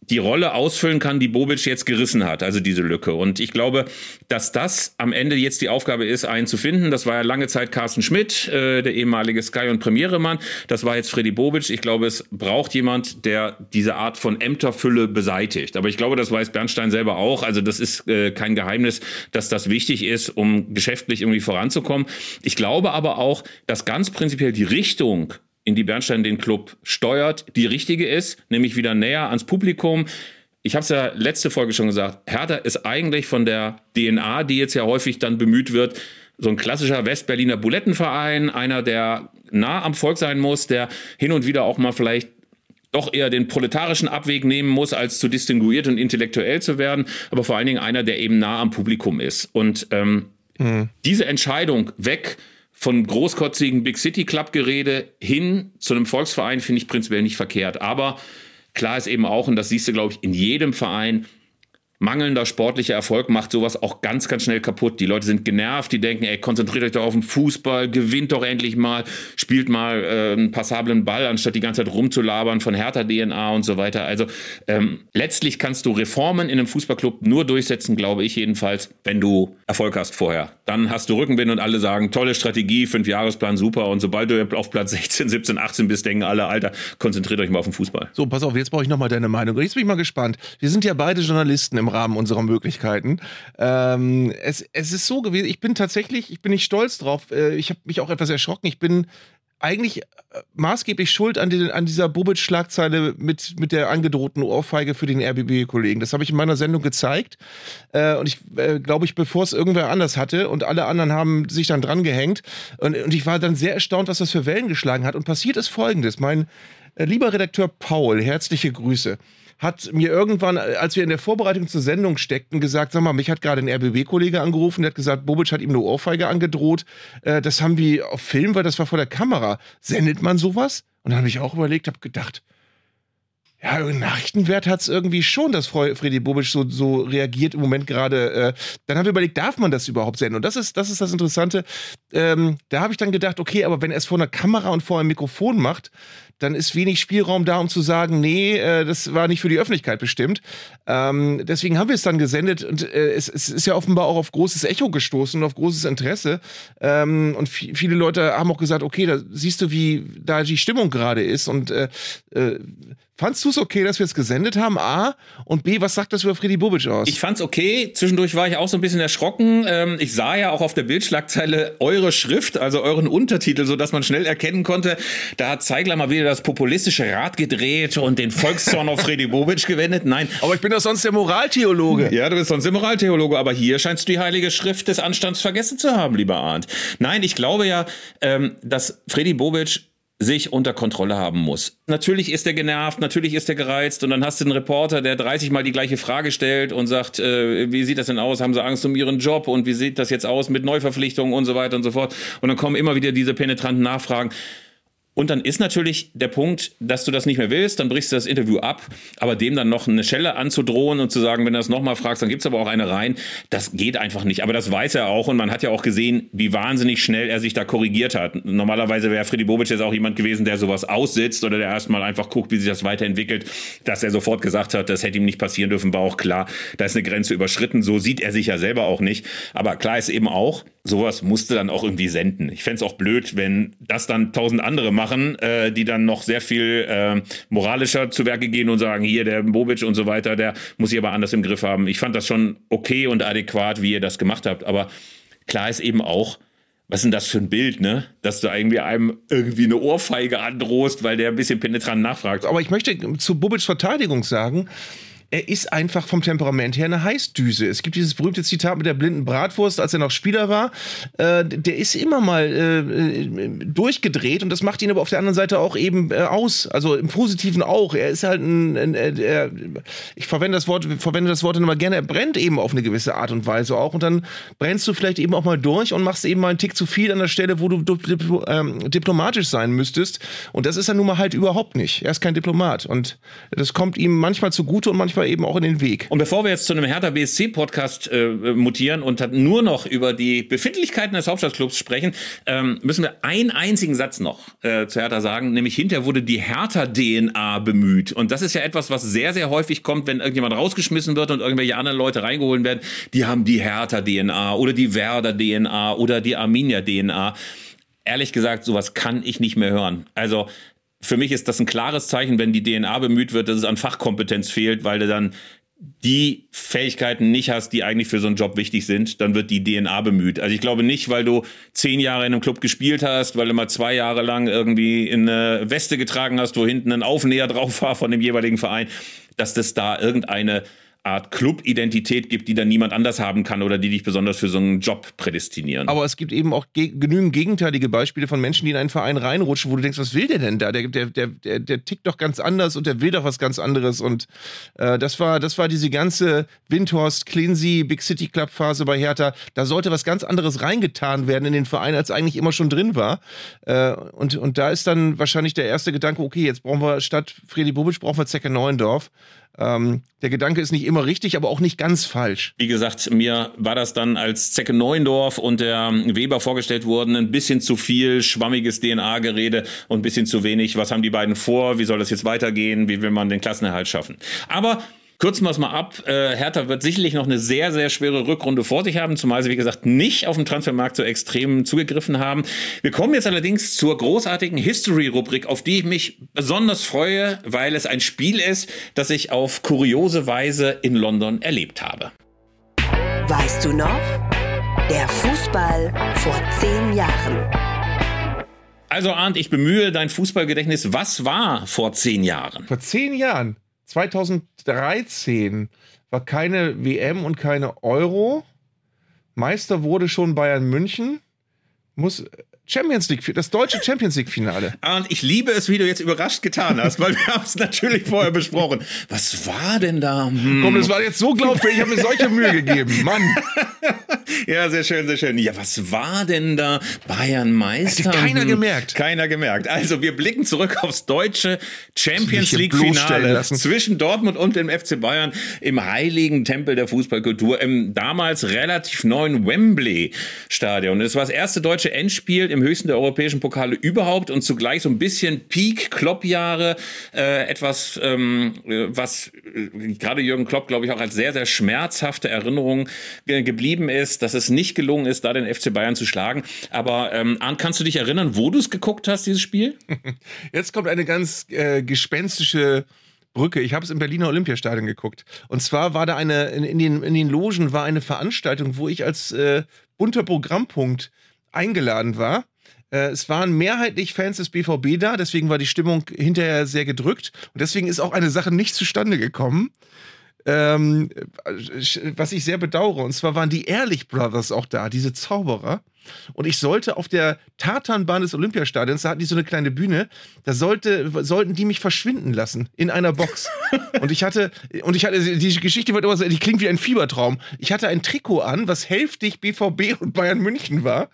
Speaker 1: die Rolle ausfüllen kann, die Bobic jetzt gerissen hat, also diese Lücke. Und ich glaube, dass das am Ende jetzt die Aufgabe ist, einen zu finden. Das war ja lange Zeit Carsten Schmidt, äh, der ehemalige Sky- und Premiere-Mann. Das war jetzt Freddy Bobic. Ich glaube, es braucht jemand, der diese Art von Ämterfülle beseitigt. Aber ich glaube, das weiß Bernstein selber auch. Also das ist äh, kein Geheimnis, dass das wichtig ist, um geschäftlich irgendwie voranzukommen. Ich glaube aber auch, dass ganz prinzipiell die Richtung in die Bernstein den Club steuert, die richtige ist, nämlich wieder näher ans Publikum. Ich habe es ja letzte Folge schon gesagt, Hertha ist eigentlich von der DNA, die jetzt ja häufig dann bemüht wird, so ein klassischer Westberliner Bulettenverein, einer, der nah am Volk sein muss, der hin und wieder auch mal vielleicht doch eher den proletarischen Abweg nehmen muss, als zu distinguiert und intellektuell zu werden, aber vor allen Dingen einer, der eben nah am Publikum ist. Und ähm, mhm. diese Entscheidung weg von großkotzigen Big City Club Gerede hin zu einem Volksverein finde ich prinzipiell nicht verkehrt. Aber klar ist eben auch, und das siehst du, glaube ich, in jedem Verein, mangelnder sportlicher Erfolg macht sowas auch ganz, ganz schnell kaputt. Die Leute sind genervt, die denken, ey, konzentriert euch doch auf den Fußball, gewinnt doch endlich mal, spielt mal äh, einen passablen Ball, anstatt die ganze Zeit rumzulabern von härter DNA und so weiter. Also ähm, letztlich kannst du Reformen in einem Fußballclub nur durchsetzen, glaube ich jedenfalls, wenn du Erfolg hast vorher. Dann hast du Rückenwind und alle sagen, tolle Strategie, Fünfjahresplan, super. Und sobald du auf Platz 16, 17, 18 bist, denken alle, Alter, konzentriert euch mal auf den Fußball.
Speaker 2: So, pass auf, jetzt brauche ich nochmal deine Meinung. Jetzt bin ich mal gespannt. Wir sind ja beide Journalisten im Rahmen unserer Möglichkeiten. Ähm, es, es ist so gewesen, ich bin tatsächlich, ich bin nicht stolz drauf. Äh, ich habe mich auch etwas erschrocken. Ich bin eigentlich äh, maßgeblich schuld an, den, an dieser Bubic-Schlagzeile mit, mit der angedrohten Ohrfeige für den RBB-Kollegen. Das habe ich in meiner Sendung gezeigt. Äh, und ich äh, glaube, ich, bevor es irgendwer anders hatte und alle anderen haben sich dann dran gehängt. Und, und ich war dann sehr erstaunt, was das für Wellen geschlagen hat. Und passiert ist Folgendes. Mein äh, lieber Redakteur Paul, herzliche Grüße hat mir irgendwann, als wir in der Vorbereitung zur Sendung steckten, gesagt, sag mal, mich hat gerade ein RBB-Kollege angerufen, der hat gesagt, Bobic hat ihm eine Ohrfeige angedroht. Äh, das haben wir auf Film, weil das war vor der Kamera. Sendet man sowas? Und dann habe ich auch überlegt, habe gedacht, ja, Nachrichtenwert hat es irgendwie schon, dass Freddy Bobic so, so reagiert im Moment gerade. Äh, dann haben wir überlegt, darf man das überhaupt senden? Und das ist, das ist das Interessante. ähm, da habe ich dann gedacht, okay, aber wenn er es vor einer Kamera und vor einem Mikrofon macht, dann ist wenig Spielraum da, um zu sagen, nee, äh, das war nicht für die Öffentlichkeit bestimmt. Ähm, deswegen haben wir es dann gesendet und äh, es, es, ist ja offenbar auch auf großes Echo gestoßen und auf großes Interesse. Ähm, und viele Leute haben auch gesagt, okay, da siehst du, wie da die Stimmung gerade ist und äh, äh Fandst du es okay, dass wir es gesendet haben? A. Und B, was sagt das über Freddy Bubic aus?
Speaker 1: Ich fand's okay. Zwischendurch war ich auch so ein bisschen erschrocken. Ähm, ich sah ja auch auf der Bildschlagzeile eure Schrift, also euren Untertitel, so dass man schnell erkennen konnte, da hat Zeigler mal wieder das populistische Rad gedreht und den Volkszorn auf Freddy Bubic gewendet. Nein.
Speaker 2: Aber ich bin doch sonst der Moraltheologe.
Speaker 1: Ja, du bist sonst der Moraltheologe, aber hier scheinst du die heilige Schrift des Anstands vergessen zu haben, lieber Arndt. Nein, ich glaube ja, ähm, dass Freddy Bobic sich unter Kontrolle haben muss. Natürlich ist er genervt, natürlich ist er gereizt und dann hast du einen Reporter, der 30 Mal die gleiche Frage stellt und sagt, äh, wie sieht das denn aus? Haben sie Angst um ihren Job und wie sieht das jetzt aus mit Neuverpflichtungen und so weiter und so fort? Und dann kommen immer wieder diese penetranten Nachfragen. Und dann ist natürlich der Punkt, dass du das nicht mehr willst, dann brichst du das Interview ab, aber dem dann noch eine Schelle anzudrohen und zu sagen, wenn du das nochmal fragst, dann gibt's aber auch eine rein, das geht einfach nicht. Aber das weiß er auch und man hat ja auch gesehen, wie wahnsinnig schnell er sich da korrigiert hat. Normalerweise wäre Freddy Bobic jetzt auch jemand gewesen, der sowas aussitzt oder der erstmal einfach guckt, wie sich das weiterentwickelt, dass er sofort gesagt hat, das hätte ihm nicht passieren dürfen, war auch klar, da ist eine Grenze überschritten, so sieht er sich ja selber auch nicht. Aber klar ist eben auch, sowas musste dann auch irgendwie senden. Ich fände es auch blöd, wenn das dann tausend andere machen, äh, die dann noch sehr viel äh, moralischer zu Werke gehen und sagen, hier der Bobic und so weiter, der muss sich aber anders im Griff haben. Ich fand das schon okay und adäquat, wie ihr das gemacht habt. Aber klar ist eben auch, was ist denn das für ein Bild, ne? Dass du irgendwie einem irgendwie eine Ohrfeige androhst, weil der ein bisschen penetrant nachfragt.
Speaker 2: Aber ich möchte zu Bobics Verteidigung sagen, er ist einfach vom Temperament her eine Heißdüse. Es gibt dieses berühmte Zitat mit der blinden Bratwurst, als er noch Spieler war. Äh, der ist immer mal äh, äh, durchgedreht und das macht ihn aber auf der anderen Seite auch eben äh, aus. Also im Positiven auch. Er ist halt ein, ein er, ich verwende das Wort, verwende das Wort immer gerne, er brennt eben auf eine gewisse Art und Weise auch und dann brennst du vielleicht eben auch mal durch und machst eben mal einen Tick zu viel an der Stelle, wo du dipl ähm, diplomatisch sein müsstest. Und das ist er nun mal halt überhaupt nicht. Er ist kein Diplomat und das kommt ihm manchmal zugute und manchmal eben auch in den Weg.
Speaker 1: Und bevor wir jetzt zu einem Hertha BSC Podcast äh, mutieren und nur noch über die Befindlichkeiten des Hauptstadtclubs sprechen, ähm, müssen wir einen einzigen Satz noch äh, zu Hertha sagen, nämlich hinterher wurde die Hertha DNA bemüht. Und das ist ja etwas, was sehr, sehr häufig kommt, wenn irgendjemand rausgeschmissen wird und irgendwelche anderen Leute reingeholt werden. Die haben die Hertha DNA oder die Werder DNA oder die Arminia DNA ehrlich gesagt, sowas kann ich nicht mehr hören. Also für mich ist das ein klares Zeichen, wenn die DNA bemüht wird, dass es an Fachkompetenz fehlt, weil du dann die Fähigkeiten nicht hast, die eigentlich für so einen Job wichtig sind, dann wird die DNA bemüht. Also ich glaube nicht, weil du zehn Jahre in einem Club gespielt hast, weil du mal zwei Jahre lang irgendwie in eine Weste getragen hast, wo hinten ein Aufnäher drauf war von dem jeweiligen Verein, dass das da irgendeine Art Club-Identität gibt, die dann niemand anders haben kann oder die dich besonders für so einen Job prädestinieren.
Speaker 2: Aber es gibt eben auch ge genügend gegenteilige Beispiele von Menschen, die in einen Verein reinrutschen, wo du denkst, was will der denn da? Der, der, der, der, tickt doch ganz anders und der will doch was ganz anderes. Und äh, das, war, das war diese ganze Windhorst, Cleansey, Big City Club Phase bei Hertha. Da sollte was ganz anderes reingetan werden in den Verein, als eigentlich immer schon drin war. Äh, und, und da ist dann wahrscheinlich der erste Gedanke, okay, jetzt brauchen wir statt Freddy Bubic, brauchen wir Zecke Neuendorf. Ähm, der Gedanke ist nicht immer richtig, aber auch nicht ganz falsch.
Speaker 1: Wie gesagt, mir war das dann, als Zecke Neuendorf und der Weber vorgestellt wurden, ein bisschen zu viel schwammiges DNA-Gerede und ein bisschen zu wenig. Was haben die beiden vor? Wie soll das jetzt weitergehen? Wie will man den Klassenerhalt schaffen? Aber Kürzen wir es mal ab. Äh, Hertha wird sicherlich noch eine sehr, sehr schwere Rückrunde vor sich haben, zumal sie, wie gesagt, nicht auf dem Transfermarkt so extrem zugegriffen haben. Wir kommen jetzt allerdings zur großartigen History-Rubrik, auf die ich mich besonders freue, weil es ein Spiel ist, das ich auf kuriose Weise in London erlebt habe.
Speaker 4: Weißt du noch? Der Fußball vor zehn Jahren.
Speaker 1: Also Arndt, ich bemühe dein Fußballgedächtnis. Was war vor zehn Jahren?
Speaker 2: Vor zehn Jahren? 2013 war keine WM und keine Euro. Meister wurde schon Bayern München. Muss Champions League, das deutsche Champions League Finale.
Speaker 1: Und ich liebe es, wie du jetzt überrascht getan hast, weil wir haben es natürlich vorher besprochen. Was war denn da? Hm.
Speaker 2: Komm, das war jetzt so glaubwürdig, ich habe mir solche Mühe gegeben. Mann.
Speaker 1: Ja, sehr schön, sehr schön. Ja, was war denn da? Bayern Meister?
Speaker 2: Hätte keiner
Speaker 1: Hm,
Speaker 2: gemerkt.
Speaker 1: Keiner gemerkt. Also wir blicken zurück aufs deutsche Champions League Finale zwischen Dortmund und dem FC Bayern im heiligen Tempel der Fußballkultur im damals relativ neuen Wembley Stadion. Es war das erste deutsche Endspiel im höchsten der europäischen Pokale überhaupt und zugleich so ein bisschen Peak Klopp Jahre, äh, etwas ähm, äh, was äh, gerade Jürgen Klopp glaube ich auch als sehr sehr schmerzhafte Erinnerung ge geblieben ist, dass es nicht gelungen ist, da den FC Bayern zu schlagen. Aber ähm, Arndt, kannst du dich erinnern, wo du es geguckt hast, dieses Spiel?
Speaker 2: Jetzt kommt eine ganz äh, gespenstische Brücke. Ich habe es im Berliner Olympiastadion geguckt. Und zwar war da eine, in, in, den, in den Logen war eine Veranstaltung, wo ich als äh, bunter Programmpunkt eingeladen war. Äh, Es waren mehrheitlich Fans des BVB da, deswegen war die Stimmung hinterher sehr gedrückt. Und deswegen ist auch eine Sache nicht zustande gekommen. Ähm, was ich sehr bedauere. Und zwar waren die Ehrlich Brothers auch da, diese Zauberer. Und ich sollte auf der Tatanbahn des Olympiastadions, da hatten die so eine kleine Bühne, da sollte, sollten die mich verschwinden lassen in einer Box. und ich hatte, und ich hatte, die Geschichte wird immer so, die klingt wie ein Fiebertraum. Ich hatte ein Trikot an, was hälftig BVB und Bayern München war.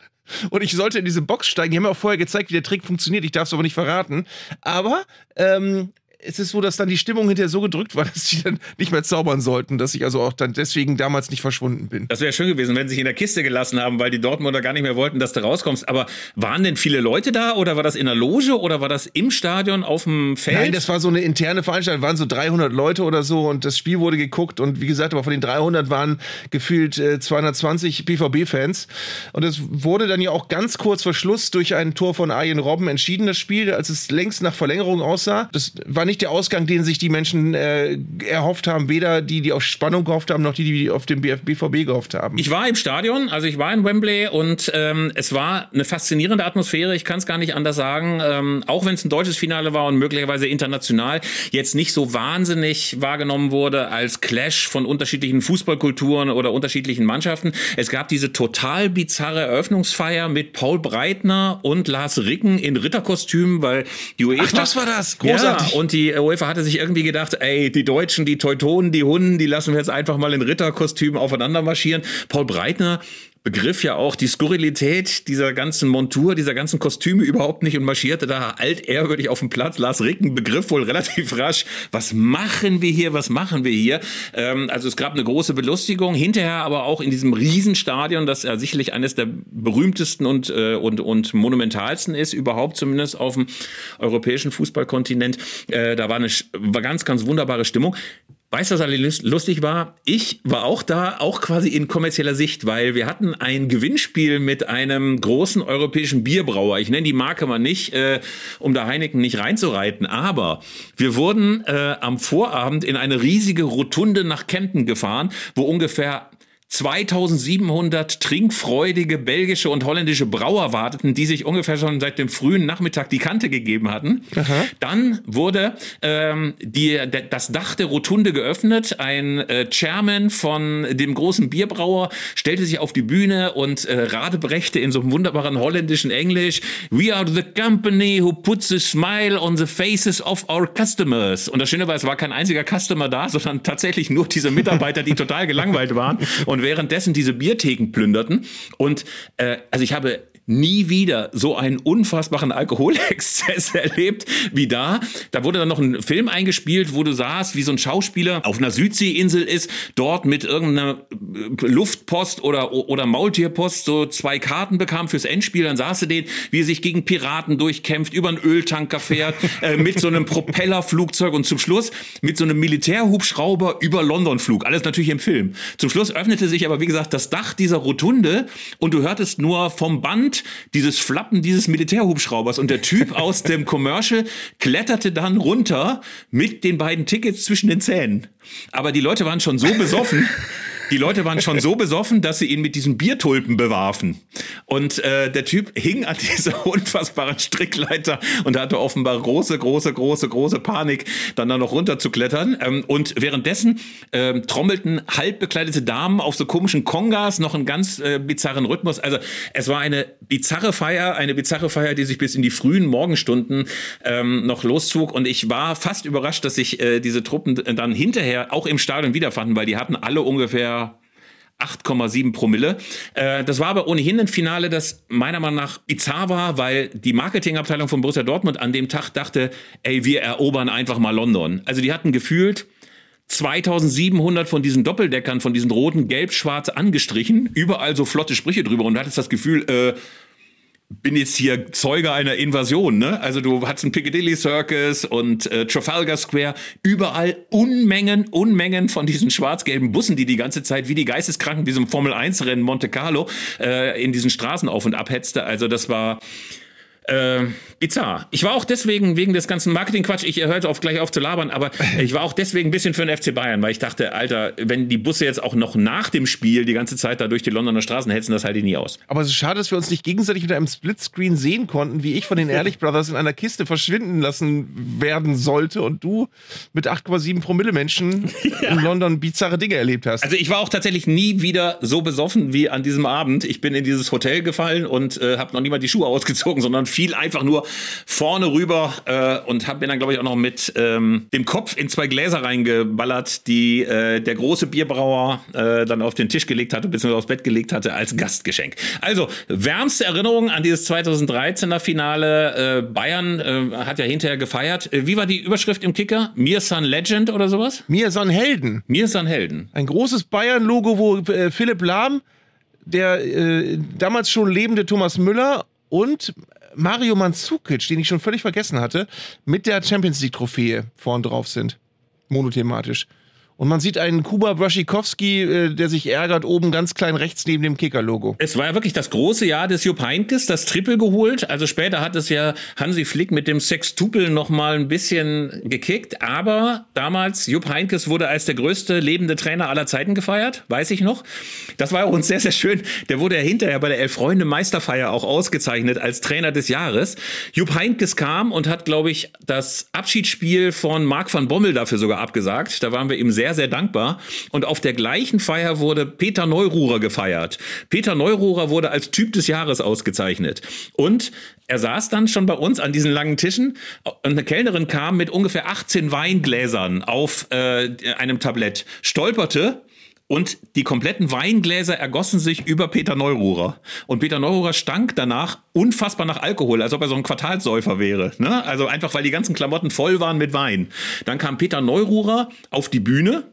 Speaker 2: Und ich sollte in diese Box steigen. Die haben mir auch vorher gezeigt, wie der Trick funktioniert. Ich darf es aber nicht verraten. Aber ähm, es ist so, dass dann die Stimmung hinterher so gedrückt war, dass die dann nicht mehr zaubern sollten, dass ich also auch dann deswegen damals nicht verschwunden bin.
Speaker 1: Das wäre schön gewesen, wenn sie sich in der Kiste gelassen haben, weil die Dortmunder gar nicht mehr wollten, dass du rauskommst. Aber waren denn viele Leute da oder war das in der Loge oder war das im Stadion auf dem Feld?
Speaker 2: Nein, das war so eine interne Veranstaltung, waren so 300 Leute oder so und das Spiel wurde geguckt und wie gesagt, aber von den 300 waren gefühlt äh, 220 BVB-Fans und es wurde dann ja auch ganz kurz vor Schluss durch ein Tor von Arjen Robben entschieden, das Spiel, als es längst nach Verlängerung aussah. Das war nicht der Ausgang, den sich die Menschen äh, erhofft haben, weder die, die auf Spannung gehofft haben, noch die, die auf den BF BVB gehofft haben.
Speaker 1: Ich war im Stadion, also ich war in Wembley und ähm, es war eine faszinierende Atmosphäre. Ich kann es gar nicht anders sagen. Ähm, auch wenn es ein deutsches Finale war und möglicherweise international jetzt nicht so wahnsinnig wahrgenommen wurde als Clash von unterschiedlichen Fußballkulturen oder unterschiedlichen Mannschaften. Es gab diese total bizarre Eröffnungsfeier mit Paul Breitner und Lars Ricken in Ritterkostümen, weil die UEFA
Speaker 2: Ach, das war das. Großartig.
Speaker 1: Ja, und die UEFA hatte sich irgendwie gedacht, ey, die Deutschen, die Teutonen, die Hunden, die lassen wir jetzt einfach mal in Ritterkostümen aufeinander marschieren. Paul Breitner begriff ja auch die Skurrilität dieser ganzen Montur, dieser ganzen Kostüme überhaupt nicht und marschierte da altehrwürdig auf dem Platz. Lars Ricken begriff wohl relativ rasch, was machen wir hier, was machen wir hier? Ähm, also es gab eine große Belustigung, hinterher aber auch in diesem Riesenstadion, das ja sicherlich eines der berühmtesten und, äh, und, und monumentalsten ist, überhaupt zumindest auf dem europäischen Fußballkontinent. Äh, da war eine war ganz, ganz wunderbare Stimmung. Weißt du, was alles lustig war? Ich war auch da, auch quasi in kommerzieller Sicht, weil wir hatten ein Gewinnspiel mit einem großen europäischen Bierbrauer. Ich nenne die Marke mal nicht, äh, um da Heineken nicht reinzureiten, aber wir wurden äh, am Vorabend in eine riesige Rotunde nach Kempten gefahren, wo ungefähr 2700 trinkfreudige belgische und holländische Brauer warteten, die sich ungefähr schon seit dem frühen Nachmittag die Kante gegeben hatten. Dann wurde ähm, die, das Dach der Rotunde geöffnet. Ein äh, Chairman von dem großen Bierbrauer stellte sich auf die Bühne und äh, radebrechte in so einem wunderbaren holländischen Englisch: We are the company who puts a smile on the faces of our customers. Und das Schöne war, es war kein einziger Customer da, sondern tatsächlich nur diese Mitarbeiter, die total gelangweilt waren und währenddessen diese Biertheken plünderten. Und äh, also ich habe nie wieder so einen unfassbaren Alkoholexzess erlebt wie da. Da wurde dann noch ein Film eingespielt, wo du sahst, wie so ein Schauspieler auf einer Südseeinsel ist, dort mit irgendeiner äh, Luftpost oder, oder Maultierpost so zwei Karten bekam fürs Endspiel. Dann sahst du den, wie er sich gegen Piraten durchkämpft, über einen Öltanker fährt, äh, mit so einem Propellerflugzeug und zum Schluss mit so einem Militärhubschrauber über London flug. Alles natürlich im Film. Zum Schluss öffnete sich aber, wie gesagt, das Dach dieser Rotunde und du hörtest nur vom Band dieses Flappen dieses Militärhubschraubers und der Typ aus dem Commercial kletterte dann runter mit den beiden Tickets zwischen den Zähnen. Aber die Leute waren schon so besoffen, Die Leute waren schon so besoffen, dass sie ihn mit diesen Biertulpen bewarfen. Und äh, der Typ hing an dieser unfassbaren Strickleiter und hatte offenbar große, große, große, große Panik, dann da noch runter zu klettern. Ähm, und währenddessen ähm, trommelten halb bekleidete Damen auf so komischen Kongas noch einen ganz äh, bizarren Rhythmus. Also es war eine bizarre Feier, eine bizarre Feier, die sich bis in die frühen Morgenstunden ähm, noch loszog. Und ich war fast überrascht, dass sich äh, diese Truppen dann hinterher auch im Stadion wiederfanden, weil die hatten alle ungefähr 8,7 Promille. Äh, das war aber ohnehin ein Finale, das meiner Meinung nach bizarr war, weil die Marketingabteilung von Borussia Dortmund an dem Tag dachte, ey, wir erobern einfach mal London. Also die hatten gefühlt 2700 von diesen Doppeldeckern, von diesen roten, gelb-schwarz angestrichen, überall so flotte Sprüche drüber und du hattest das Gefühl, äh, bin jetzt hier Zeuge einer Invasion, ne? Also du hattest einen Piccadilly Circus und äh, Trafalgar Square, überall Unmengen, Unmengen von diesen schwarz-gelben Bussen, die die ganze Zeit wie die Geisteskranken diesem Formel 1 Rennen Monte Carlo äh, in diesen Straßen auf und ab hetzte. Also das war äh, bizarr. Ich war auch deswegen, wegen des ganzen Marketing-Quatsch, ich hörte auf gleich auf zu labern, aber ich war auch deswegen ein bisschen für den FC Bayern, weil ich dachte, Alter, wenn die Busse jetzt auch noch nach dem Spiel die ganze Zeit da durch die Londoner Straßen hetzen, das halte ich nie aus.
Speaker 2: Aber es ist schade, dass wir uns nicht gegenseitig mit einem Splitscreen sehen konnten, wie ich von den Ehrlich Brothers in einer Kiste verschwinden lassen werden sollte und du mit 8,7 Promille Menschen ja. in London bizarre Dinge erlebt hast.
Speaker 1: Also ich war auch tatsächlich nie wieder so besoffen wie an diesem Abend. Ich bin in dieses Hotel gefallen und äh, habe noch nie mal die Schuhe ausgezogen, sondern fiel einfach nur vorne rüber äh, und habe mir dann, glaube ich, auch noch mit ähm, dem Kopf in zwei Gläser reingeballert, die äh, der große Bierbrauer äh, dann auf den Tisch gelegt hatte, bzw. aufs Bett gelegt hatte, als Gastgeschenk. Also, wärmste Erinnerung an dieses 2013er Finale. Äh, Bayern äh, hat ja hinterher gefeiert. Äh, wie war die Überschrift im Kicker? Mir Son Legend oder sowas?
Speaker 2: Mir Son Helden.
Speaker 1: Mir Son Helden.
Speaker 2: Ein großes Bayern-Logo, wo Philipp Lahm der äh, damals schon lebende Thomas Müller und Mario Mandzukic, den ich schon völlig vergessen hatte, mit der Champions League Trophäe vorn drauf sind. Monothematisch. Und man sieht einen Kuba Braschikowski, äh, der sich ärgert, oben ganz klein rechts neben dem Kicker-Logo.
Speaker 1: Es war ja wirklich das große Jahr des Jupp Heynckes, das Triple geholt. Also später hat es ja Hansi Flick mit dem Sextupel noch mal ein bisschen gekickt. Aber damals, Jupp Heynckes wurde als der größte lebende Trainer aller Zeiten gefeiert, weiß ich noch. Das war auch uns sehr, sehr schön. Der wurde ja hinterher bei der Elf-Freunde-Meisterfeier auch ausgezeichnet als Trainer des Jahres. Jupp Heynckes kam und hat, glaube ich, das Abschiedsspiel von Marc van Bommel dafür sogar abgesagt. Da waren wir ihm sehr sehr, sehr dankbar. Und auf der gleichen Feier wurde Peter Neururer gefeiert. Peter Neururer wurde als Typ des Jahres ausgezeichnet. Und er saß dann schon bei uns an diesen langen Tischen und eine Kellnerin kam mit ungefähr 18 Weingläsern auf äh, einem Tablett, stolperte und die kompletten Weingläser ergossen sich über Peter Neururer. Und Peter Neururer stank danach unfassbar nach Alkohol, als ob er so ein Quartalsäufer wäre. Ne? Also einfach, weil die ganzen Klamotten voll waren mit Wein. Dann kam Peter Neururer auf die Bühne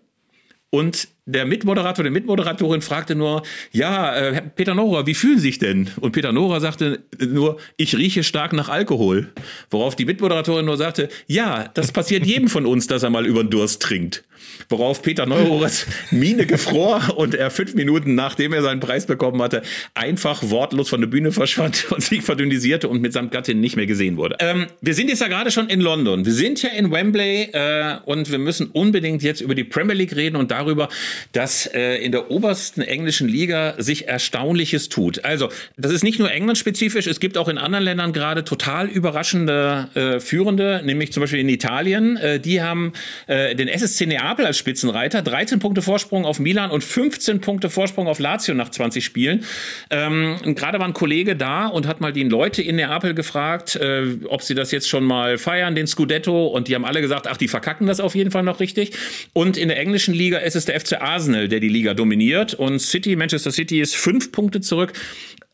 Speaker 1: und der Mitmoderator, der Mitmoderatorin fragte nur, ja, äh, Peter Nora, wie fühlen Sie sich denn? Und Peter Nora sagte nur, ich rieche stark nach Alkohol. Worauf die Mitmoderatorin nur sagte, ja, das passiert jedem von uns, dass er mal über den Durst trinkt. Worauf Peter Neurores Miene gefror und er fünf Minuten nachdem er seinen Preis bekommen hatte, einfach wortlos von der Bühne verschwand und sich verdünnisierte und mitsamt Gattin nicht mehr gesehen wurde. Ähm, wir sind jetzt ja gerade schon in London. Wir sind ja in Wembley äh, und wir müssen unbedingt jetzt über die Premier League reden und darüber, dass äh, in der obersten englischen Liga sich Erstaunliches tut. Also, das ist nicht nur England-spezifisch, es gibt auch in anderen Ländern gerade total überraschende äh, Führende, nämlich zum Beispiel in Italien. Äh, die haben äh, den SSC Neapel als Spitzenreiter, 13 Punkte Vorsprung auf Milan und 15 Punkte Vorsprung auf Lazio nach 20 Spielen. Ähm, gerade war ein Kollege da und hat mal die Leute in Neapel gefragt, äh, ob sie das jetzt schon mal feiern, den Scudetto. Und die haben alle gesagt, ach, die verkacken das auf jeden Fall noch richtig. Und in der englischen Liga ist es der FC Arsenal, der die Liga dominiert. Und City, Manchester City ist fünf Punkte zurück.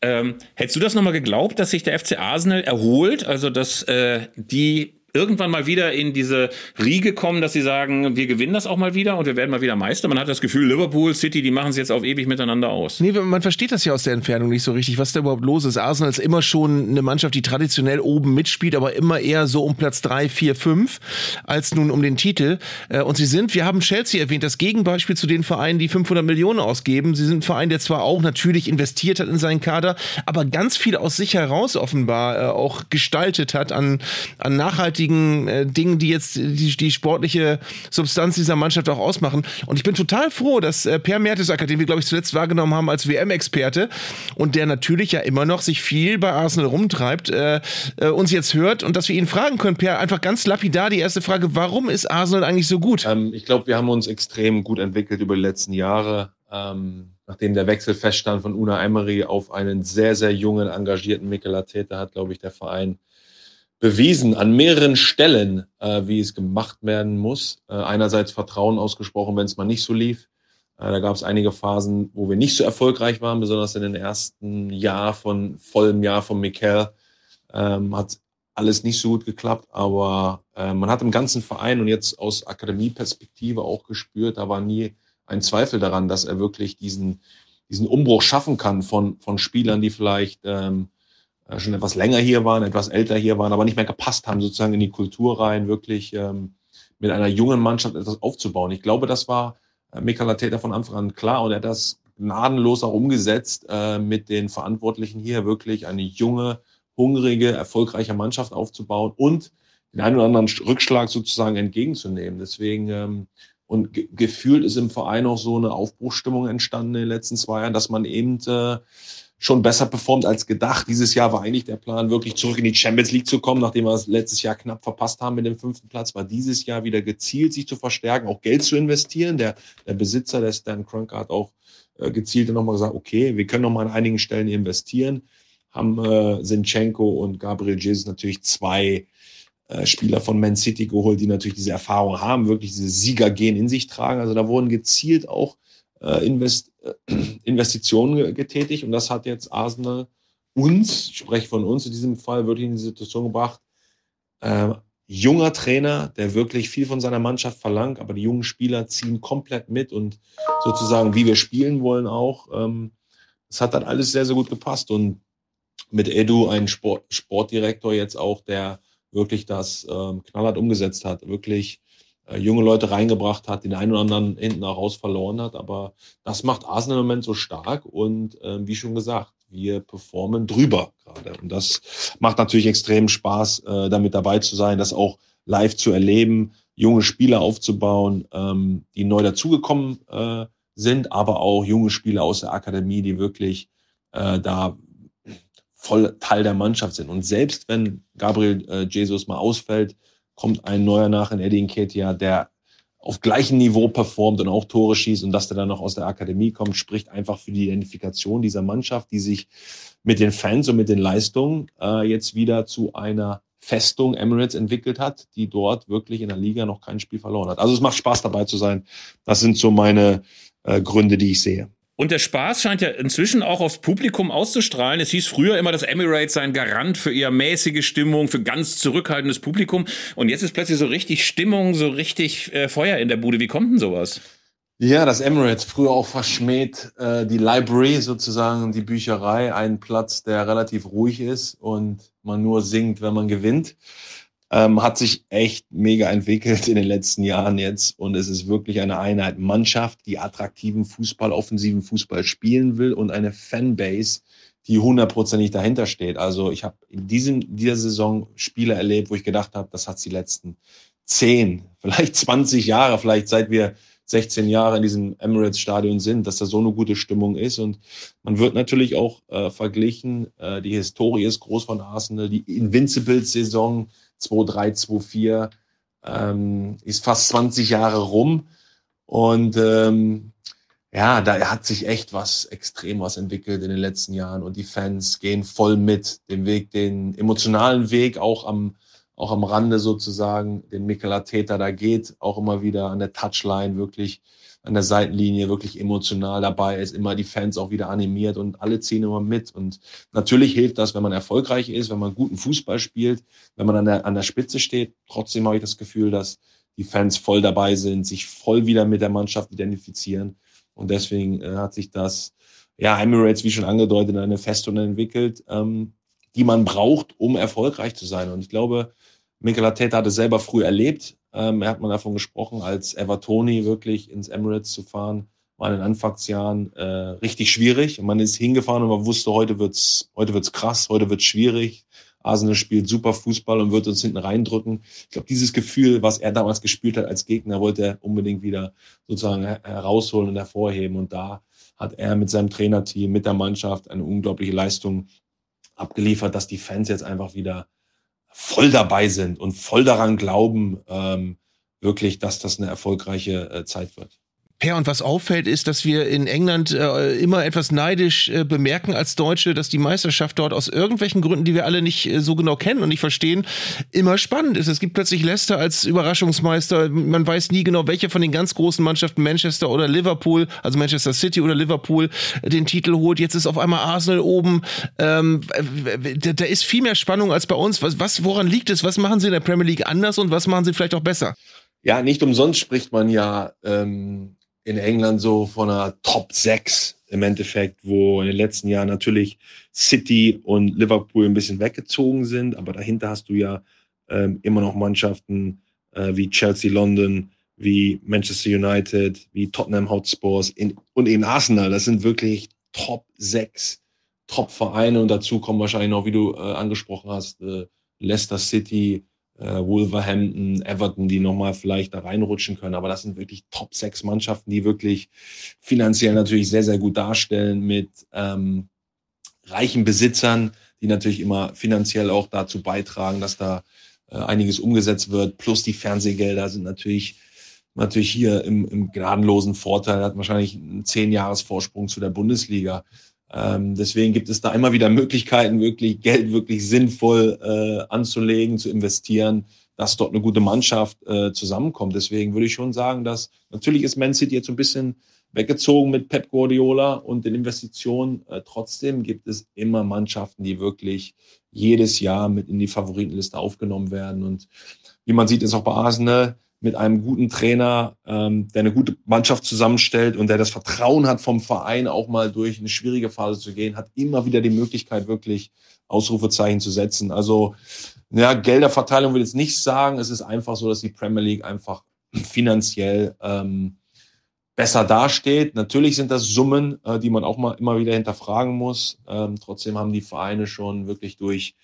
Speaker 1: Ähm, hättest du das nochmal geglaubt, dass sich der FC Arsenal erholt? Also, dass äh, die irgendwann mal wieder in diese Riege kommen, dass sie sagen, wir gewinnen das auch mal wieder und wir werden mal wieder Meister. Man hat das Gefühl, Liverpool, City, die machen es jetzt auf ewig miteinander aus.
Speaker 2: Nee, man versteht das ja aus der Entfernung nicht so richtig, was da überhaupt los ist. Arsenal ist immer schon eine Mannschaft, die traditionell oben mitspielt, aber immer eher so um Platz drei, vier, fünf, als nun um den Titel. Äh, und sie sind, wir haben Chelsea erwähnt, das Gegenbeispiel zu den Vereinen, die 500 Millionen ausgeben. Sie sind ein Verein, der zwar auch natürlich investiert hat in seinen Kader, aber ganz viel aus sich heraus offenbar äh, auch gestaltet hat an, an nachhaltigen wichtigen äh, Dingen, die jetzt die, die sportliche Substanz dieser Mannschaft auch ausmachen. Und ich bin total froh, dass äh, Per Mertesacker, den wir, glaube ich, zuletzt wahrgenommen haben als WM-Experte und der natürlich ja immer noch sich viel bei Arsenal rumtreibt, äh, äh, uns jetzt hört und dass wir ihn fragen können. Per, einfach ganz lapidar die erste Frage, warum ist Arsenal eigentlich so gut?
Speaker 7: Ähm, ich glaube, wir haben uns extrem gut entwickelt über die letzten Jahre. Ähm, nachdem der Wechsel feststand von Una Emery auf einen sehr, sehr jungen, engagierten Mikel Arteta, hat, glaube ich, der Verein bewiesen an mehreren Stellen, äh, wie es gemacht werden muss. Äh, einerseits Vertrauen ausgesprochen, wenn es mal nicht so lief. Äh, da gab es einige Phasen, wo wir nicht so erfolgreich waren, besonders in den ersten Jahr von vollem Jahr von Mikel. Ähm, hat alles nicht so gut geklappt, aber äh, man hat im ganzen Verein und jetzt aus Akademieperspektive auch gespürt, da war nie ein Zweifel daran, dass er wirklich diesen, diesen Umbruch schaffen kann von, von Spielern, die vielleicht ähm, äh, schon etwas länger hier waren, etwas älter hier waren, aber nicht mehr gepasst haben, sozusagen in die Kultur rein, wirklich ähm, mit einer jungen Mannschaft etwas aufzubauen. Ich glaube, das war äh, Mikel Arteta von Anfang an klar und er hat das gnadenlos auch umgesetzt, äh, mit den Verantwortlichen hier wirklich eine junge, hungrige, erfolgreiche Mannschaft aufzubauen und den einen oder anderen Rückschlag sozusagen entgegenzunehmen. Deswegen ähm, und ge gefühlt ist im Verein auch so eine Aufbruchstimmung entstanden in den letzten zwei Jahren, dass man eben äh, schon besser performt als gedacht. Dieses Jahr war eigentlich der Plan, wirklich zurück in die Champions League zu kommen, nachdem wir es letztes Jahr knapp verpasst haben mit dem fünften Platz, war dieses Jahr wieder gezielt, sich zu verstärken, auch Geld zu investieren. Der, der Besitzer, der Stan Kroenke, hat auch äh, gezielt nochmal gesagt, okay, wir können nochmal an einigen Stellen investieren. Haben äh, Sinchenko und Gabriel Jesus natürlich zwei äh, Spieler von Man City geholt, die natürlich diese Erfahrung haben, wirklich diese Siegergen in sich tragen. Also da wurden gezielt auch Invest äh, Investitionen getätigt und das hat jetzt Arsenal uns, ich spreche von uns in diesem Fall, wirklich in die Situation gebracht, äh, junger Trainer, der wirklich viel von seiner Mannschaft verlangt, aber die jungen Spieler ziehen komplett mit und sozusagen, wie wir spielen wollen auch. Ähm, das hat dann alles sehr, sehr gut gepasst und mit Edu ein Sport, Sportdirektor jetzt auch, der wirklich das ähm, knallhart umgesetzt hat, wirklich äh, junge Leute reingebracht hat, den einen oder anderen hinten auch raus verloren hat. Aber das macht Arsenal im Moment so stark und äh, wie schon gesagt, wir performen drüber gerade. Und das macht natürlich extrem Spaß, äh, damit dabei zu sein, das auch live zu erleben, junge Spieler aufzubauen, ähm, die neu dazugekommen äh, sind, aber auch junge Spieler aus der Akademie, die wirklich äh, da voll Teil der Mannschaft sind. Und selbst wenn Gabriel äh, Jesus mal ausfällt, kommt ein neuer nach in Eddie Nketiah, der auf gleichem Niveau performt und auch Tore schießt und dass der dann noch aus der Akademie kommt, spricht einfach für die Identifikation dieser Mannschaft, die sich mit den Fans und mit den Leistungen äh, jetzt wieder zu einer Festung Emirates entwickelt hat, die dort wirklich in der Liga noch kein Spiel verloren hat. Also es macht Spaß dabei zu sein. Das sind so meine äh, Gründe, die ich sehe.
Speaker 1: Und der Spaß scheint ja inzwischen auch aufs Publikum auszustrahlen. Es hieß früher immer, dass Emirates sei ein Garant für eher mäßige Stimmung, für ganz zurückhaltendes Publikum. Und jetzt ist plötzlich so richtig Stimmung, so richtig äh, Feuer in der Bude. Wie kommt denn sowas?
Speaker 7: Ja, das Emirates, früher auch verschmäht, äh, die Library sozusagen, die Bücherei, ein Platz, der relativ ruhig ist und man nur singt, wenn man gewinnt ähm, hat sich echt mega entwickelt in den letzten Jahren jetzt und es ist wirklich eine Einheit. Mannschaft, die attraktiven Fußball, offensiven Fußball spielen will und eine Fanbase, die hundertprozentig dahinter steht. Also ich habe in diesem, dieser Saison Spiele erlebt, wo ich gedacht habe, das hat die letzten zehn, vielleicht 20 Jahre, vielleicht seit wir 16 Jahre in diesem Emirates-Stadion sind, dass da so eine gute Stimmung ist. Und man wird natürlich auch äh, verglichen, äh, die Historie ist groß von Arsenal, die Invincibles-Saison 2-3, 2-4 ähm, ist fast 20 Jahre rum. Und ähm, ja, da hat sich echt was extrem was entwickelt in den letzten Jahren und die Fans gehen voll mit den Weg, den emotionalen Weg auch am auch am Rande sozusagen, den Mikel Arteta da geht, auch immer wieder an der Touchline wirklich an der Seitenlinie wirklich emotional dabei ist, immer die Fans auch wieder animiert und alle ziehen immer mit. Und natürlich hilft das, wenn man erfolgreich ist, wenn man guten Fußball spielt, wenn man an der, an der Spitze steht. Trotzdem habe ich das Gefühl, dass die Fans voll dabei sind, sich voll wieder mit der Mannschaft identifizieren. Und deswegen äh, hat sich das, ja, Emirates, wie schon angedeutet, eine Festung entwickelt, ähm, die man braucht, um erfolgreich zu sein. Und ich glaube, Mikel Arteta hat es selber früh erlebt, ähm, er hat mal davon gesprochen, als Evertoni wirklich ins Emirates zu fahren, war in den Anfangsjahren äh, richtig schwierig. Und man ist hingefahren und man wusste, heute wird's, heute wird's krass, heute wird's schwierig. Arsenal spielt super Fußball und wird uns hinten reindrücken. Ich glaube, dieses Gefühl, was er damals gespielt hat als Gegner, wollte er unbedingt wieder sozusagen herausholen und hervorheben. Und da hat er mit seinem Trainerteam, mit der Mannschaft eine unglaubliche Leistung abgeliefert, dass die Fans jetzt einfach wieder voll dabei sind und voll daran glauben, ähm, wirklich, dass das eine erfolgreiche äh, Zeit wird.
Speaker 2: Ja, und was auffällt, ist, dass wir in England äh, immer etwas neidisch äh, bemerken als Deutsche, dass die Meisterschaft dort aus irgendwelchen Gründen, die wir alle nicht äh, so genau kennen und nicht verstehen, immer spannend ist. Es gibt plötzlich Leicester als Überraschungsmeister. Man weiß nie genau, welche von den ganz großen Mannschaften Manchester oder Liverpool, also Manchester City oder Liverpool, den Titel holt. Jetzt ist auf einmal Arsenal oben. Ähm, da, da ist viel mehr Spannung als bei uns. Was, was, woran liegt es? Was machen sie in der Premier League anders und was machen sie vielleicht auch besser?
Speaker 7: Ja, nicht umsonst spricht man ja ähm, in England so von einer Top 6 im Endeffekt, wo in den letzten Jahren natürlich City und Liverpool ein bisschen weggezogen sind, aber dahinter hast du ja ähm, immer noch Mannschaften äh, wie Chelsea London, wie Manchester United, wie Tottenham Hotspurs in, und eben Arsenal. Das sind wirklich Top 6 Top-Vereine und dazu kommen wahrscheinlich noch, wie du äh, angesprochen hast, äh, Leicester City, Wolverhampton, Everton, die nochmal vielleicht da reinrutschen können. Aber das sind wirklich Top 6 Mannschaften, die wirklich finanziell natürlich sehr, sehr gut darstellen mit ähm, reichen Besitzern, die natürlich immer finanziell auch dazu beitragen, dass da äh, einiges umgesetzt wird. Plus die Fernsehgelder sind natürlich natürlich hier im, im gnadenlosen Vorteil, hat wahrscheinlich einen zehn Jahres Vorsprung zu der Bundesliga. Ähm, deswegen gibt es da immer wieder Möglichkeiten, wirklich Geld wirklich sinnvoll äh, anzulegen, zu investieren, dass dort eine gute Mannschaft äh, zusammenkommt. Deswegen würde ich schon sagen, dass natürlich ist Man City jetzt ein bisschen weggezogen mit Pep Guardiola und den Investitionen. Äh, trotzdem gibt es immer Mannschaften, die wirklich jedes Jahr mit in die Favoritenliste aufgenommen werden. Und wie man sieht, ist auch bei Arsenal mit einem guten Trainer, ähm, der eine gute Mannschaft zusammenstellt und der das Vertrauen hat vom Verein auch mal durch eine schwierige Phase zu gehen, hat immer wieder die Möglichkeit, wirklich Ausrufezeichen zu setzen. Also, ja, Gelderverteilung will jetzt nicht sagen. Es ist einfach so, dass die Premier League einfach finanziell ähm, besser dasteht. Natürlich sind das Summen, äh, die man auch mal immer wieder hinterfragen muss. Ähm, trotzdem haben die Vereine schon wirklich durch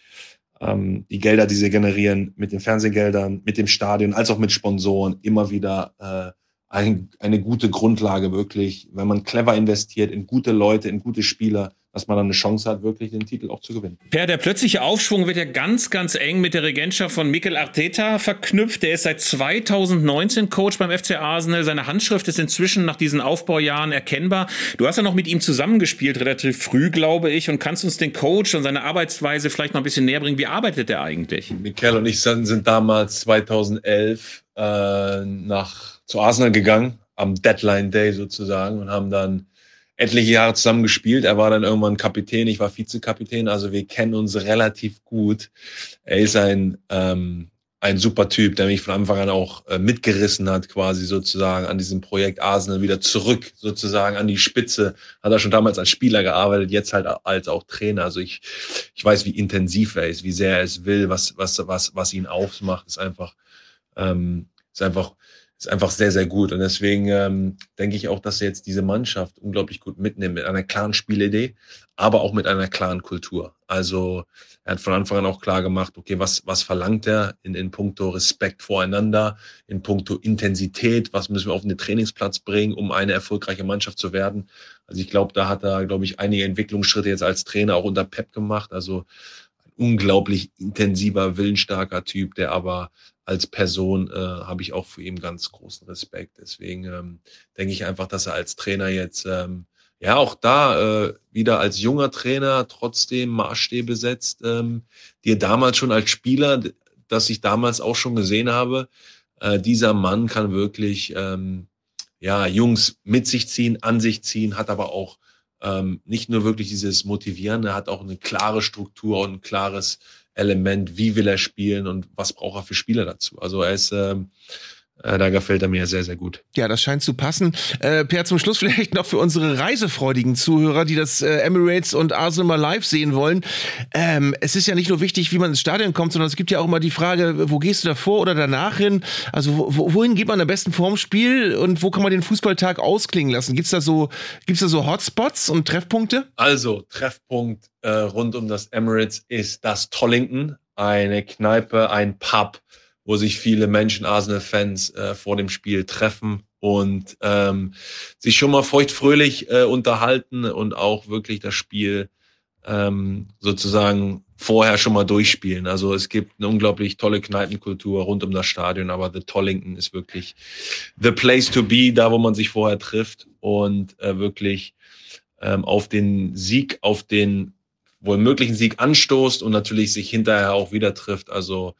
Speaker 7: ähm, die Gelder, die sie generieren, mit den Fernsehgeldern, mit dem Stadion, als auch mit Sponsoren immer wieder äh, ein, eine gute Grundlage wirklich, wenn man clever investiert in gute Leute, in gute Spieler, dass man dann eine Chance hat, wirklich den Titel auch zu gewinnen.
Speaker 1: Per, der plötzliche Aufschwung wird ja ganz, ganz eng mit der Regentschaft von Mikel Arteta verknüpft. Der ist seit 2019 Coach beim FC Arsenal. Seine Handschrift ist inzwischen nach diesen Aufbaujahren erkennbar. Du hast ja noch mit ihm zusammengespielt, relativ früh, glaube ich, und kannst uns den Coach und seine Arbeitsweise vielleicht noch ein bisschen näher bringen. Wie arbeitet er eigentlich?
Speaker 7: Mikel und ich sind damals 2011 äh, nach, zu Arsenal gegangen, am Deadline Day sozusagen, und haben dann etliche Jahre zusammen gespielt. Er war dann irgendwann Kapitän, ich war Vizekapitän, also wir kennen uns relativ gut. Er ist ein, ähm, ein super Typ, der mich von Anfang an auch äh, mitgerissen hat, quasi sozusagen an diesem Projekt Arsenal wieder zurück, sozusagen an die Spitze. Hat er schon damals als Spieler gearbeitet, jetzt halt als auch Trainer. Also ich, ich weiß, wie intensiv er ist, wie sehr er es will, was, was, was, was ihn aufmacht, ist einfach, ähm, ist einfach ist einfach sehr, sehr gut. Und deswegen ähm, denke ich auch, dass er jetzt diese Mannschaft unglaublich gut mitnimmt mit einer klaren Spielidee, aber auch mit einer klaren Kultur. Also er hat von Anfang an auch klar gemacht, okay, was, was verlangt er in, in puncto Respekt voreinander, in puncto Intensität, was müssen wir auf den Trainingsplatz bringen, um eine erfolgreiche Mannschaft zu werden. Also ich glaube, da hat er, glaube ich, einige Entwicklungsschritte jetzt als Trainer auch unter Pep gemacht. Also unglaublich intensiver, willensstarker Typ, der aber als Person äh, habe ich auch für ihn ganz großen Respekt. Deswegen ähm, denke ich einfach, dass er als Trainer jetzt ähm, ja auch da äh, wieder als junger Trainer trotzdem Maßstäbe setzt, ähm, die er damals schon als Spieler, dass ich damals auch schon gesehen habe, äh, dieser Mann kann wirklich ähm, ja Jungs mit sich ziehen, an sich ziehen, hat aber auch ähm, nicht nur wirklich dieses Motivieren, er hat auch eine klare Struktur und ein klares Element, wie will er spielen und was braucht er für Spieler dazu. Also er ist, ähm, äh, da gefällt er mir sehr, sehr gut.
Speaker 2: Ja, das scheint zu passen. Äh, per, zum Schluss vielleicht noch für unsere reisefreudigen Zuhörer, die das äh, Emirates und Arsenal mal live sehen wollen. Ähm, es ist ja nicht nur wichtig, wie man ins Stadion kommt, sondern es gibt ja auch immer die Frage, wo gehst du davor oder danach hin? Also wo, wohin geht man am besten vorm Spiel und wo kann man den Fußballtag ausklingen lassen? Gibt's da so, gibt's da so Hotspots und Treffpunkte?
Speaker 7: Also, Treffpunkt äh, rund um das Emirates ist das Tollington, eine Kneipe, ein Pub, wo sich viele Menschen, Arsenal-Fans, äh, vor dem Spiel treffen und ähm, sich schon mal feuchtfröhlich äh, unterhalten und auch wirklich das Spiel ähm, sozusagen vorher schon mal durchspielen. Also es gibt eine unglaublich tolle Kneipenkultur rund um das Stadion, aber The Tollington ist wirklich the place to be, da wo man sich vorher trifft und äh, wirklich ähm, auf den Sieg, auf den wohl möglichen Sieg anstoßt und natürlich sich hinterher auch wieder trifft. Also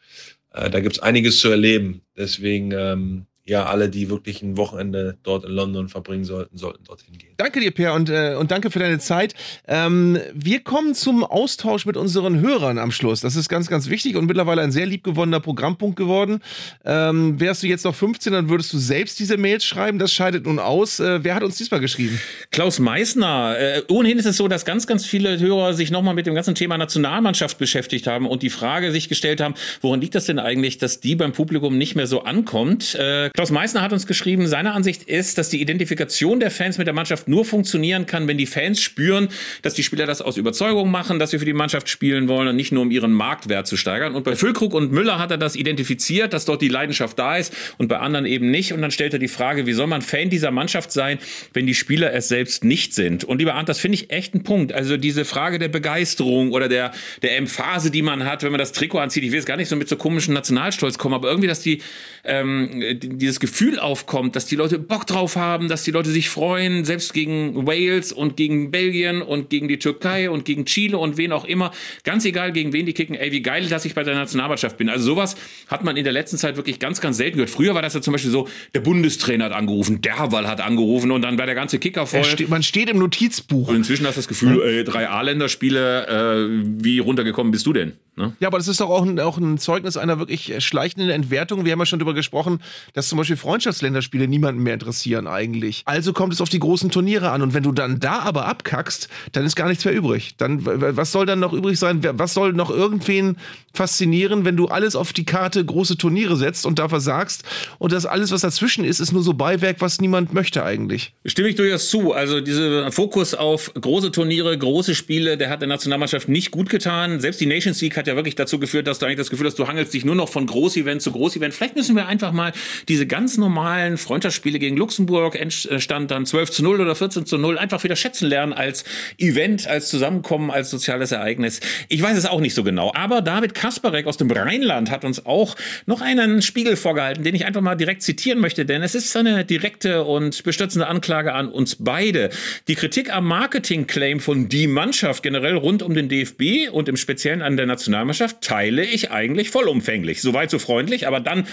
Speaker 7: äh, da gibt's einiges zu erleben. Deswegen ähm, ja, alle, die wirklich ein Wochenende dort in London verbringen sollten, sollten dorthin gehen.
Speaker 2: Danke dir, Per, und, äh, und danke für deine Zeit. Ähm, wir kommen zum Austausch mit unseren Hörern am Schluss. Das ist ganz, ganz wichtig und mittlerweile ein sehr liebgewonnener Programmpunkt geworden. Ähm, wärst du jetzt noch 15, dann würdest du selbst diese Mails schreiben. Das scheidet nun aus. Äh, wer hat uns diesmal geschrieben?
Speaker 1: Klaus Meissner. Äh, ohnehin ist es so, dass ganz, ganz viele Hörer sich nochmal mit dem ganzen Thema Nationalmannschaft beschäftigt haben und die Frage sich gestellt haben, woran liegt das denn eigentlich, dass die beim Publikum nicht mehr so ankommt? Klaus Meissner hat uns geschrieben, seine Ansicht ist, dass die Identifikation der Fans mit der Mannschaft nur funktionieren kann, wenn die Fans spüren, dass die Spieler das aus Überzeugung machen, dass sie für die Mannschaft spielen wollen und nicht nur um ihren Marktwert zu steigern. Und bei Füllkrug und Müller hat er das identifiziert, dass dort die Leidenschaft da ist und bei anderen eben nicht. Und dann stellt er die Frage, wie soll man Fan dieser Mannschaft sein, wenn die Spieler es selbst nicht sind? Und lieber Arndt, das finde ich echt ein Punkt. Also diese Frage der Begeisterung oder der, der Emphase, die man hat, wenn man das Trikot anzieht. Ich will jetzt gar nicht so mit so komischen Nationalstolz kommen, aber irgendwie, dass die, ähm, die dieses Gefühl aufkommt, dass die Leute Bock drauf haben, dass die Leute sich freuen, selbst gegen Wales und gegen Belgien und gegen die Türkei und gegen Chile und wen auch immer, ganz egal gegen wen die kicken, ey, wie geil, dass ich bei der Nationalmannschaft bin. Also sowas hat man in der letzten Zeit wirklich ganz, ganz selten gehört. Früher war das ja zum Beispiel so, der Bundestrainer hat angerufen, Derwall hat angerufen und dann war der ganze Kicker voll.
Speaker 2: Steht, man steht im Notizbuch.
Speaker 1: Und inzwischen hast du das Gefühl, ey, drei A-Länderspiele, äh, wie runtergekommen bist du denn? Ne?
Speaker 2: Ja, aber das ist doch auch ein, auch ein Zeugnis einer wirklich schleichenden Entwertung. Wir haben ja schon darüber gesprochen, dass zum Beispiel Freundschaftsländerspiele niemanden mehr interessieren eigentlich. Also kommt es auf die großen Turniere an. Und wenn du dann da aber abkackst, dann ist gar nichts mehr übrig. Dann, was soll dann noch übrig sein? Was soll noch irgendwen faszinieren, wenn du alles auf die Karte große Turniere setzt und da versagst? Und das alles, was dazwischen ist, ist nur so Beiwerk, was niemand möchte eigentlich.
Speaker 1: Stimme ich durchaus zu. Also dieser Fokus auf große Turniere, große Spiele, der hat der Nationalmannschaft nicht gut getan. Selbst die Nations League hat ja wirklich dazu geführt, dass du eigentlich das Gefühl hast, du hangelst dich nur noch von Großevent zu Großevent. Vielleicht müssen wir einfach mal diese ganz normalen Freundschaftsspiele gegen Luxemburg, entstand dann 12 zu 0 oder 14 zu 0, einfach wieder schätzen lernen als Event, als Zusammenkommen, als soziales Ereignis. Ich weiß es auch nicht so genau. Aber David Kasparek aus dem Rheinland hat uns auch noch einen Spiegel vorgehalten, den ich einfach mal direkt zitieren möchte, denn es ist eine direkte und bestürzende Anklage an uns beide. Die Kritik am Marketing-Claim von die Mannschaft generell rund um den DFB und im Speziellen an der Nationalmannschaft teile ich eigentlich vollumfänglich. Soweit so freundlich, aber dann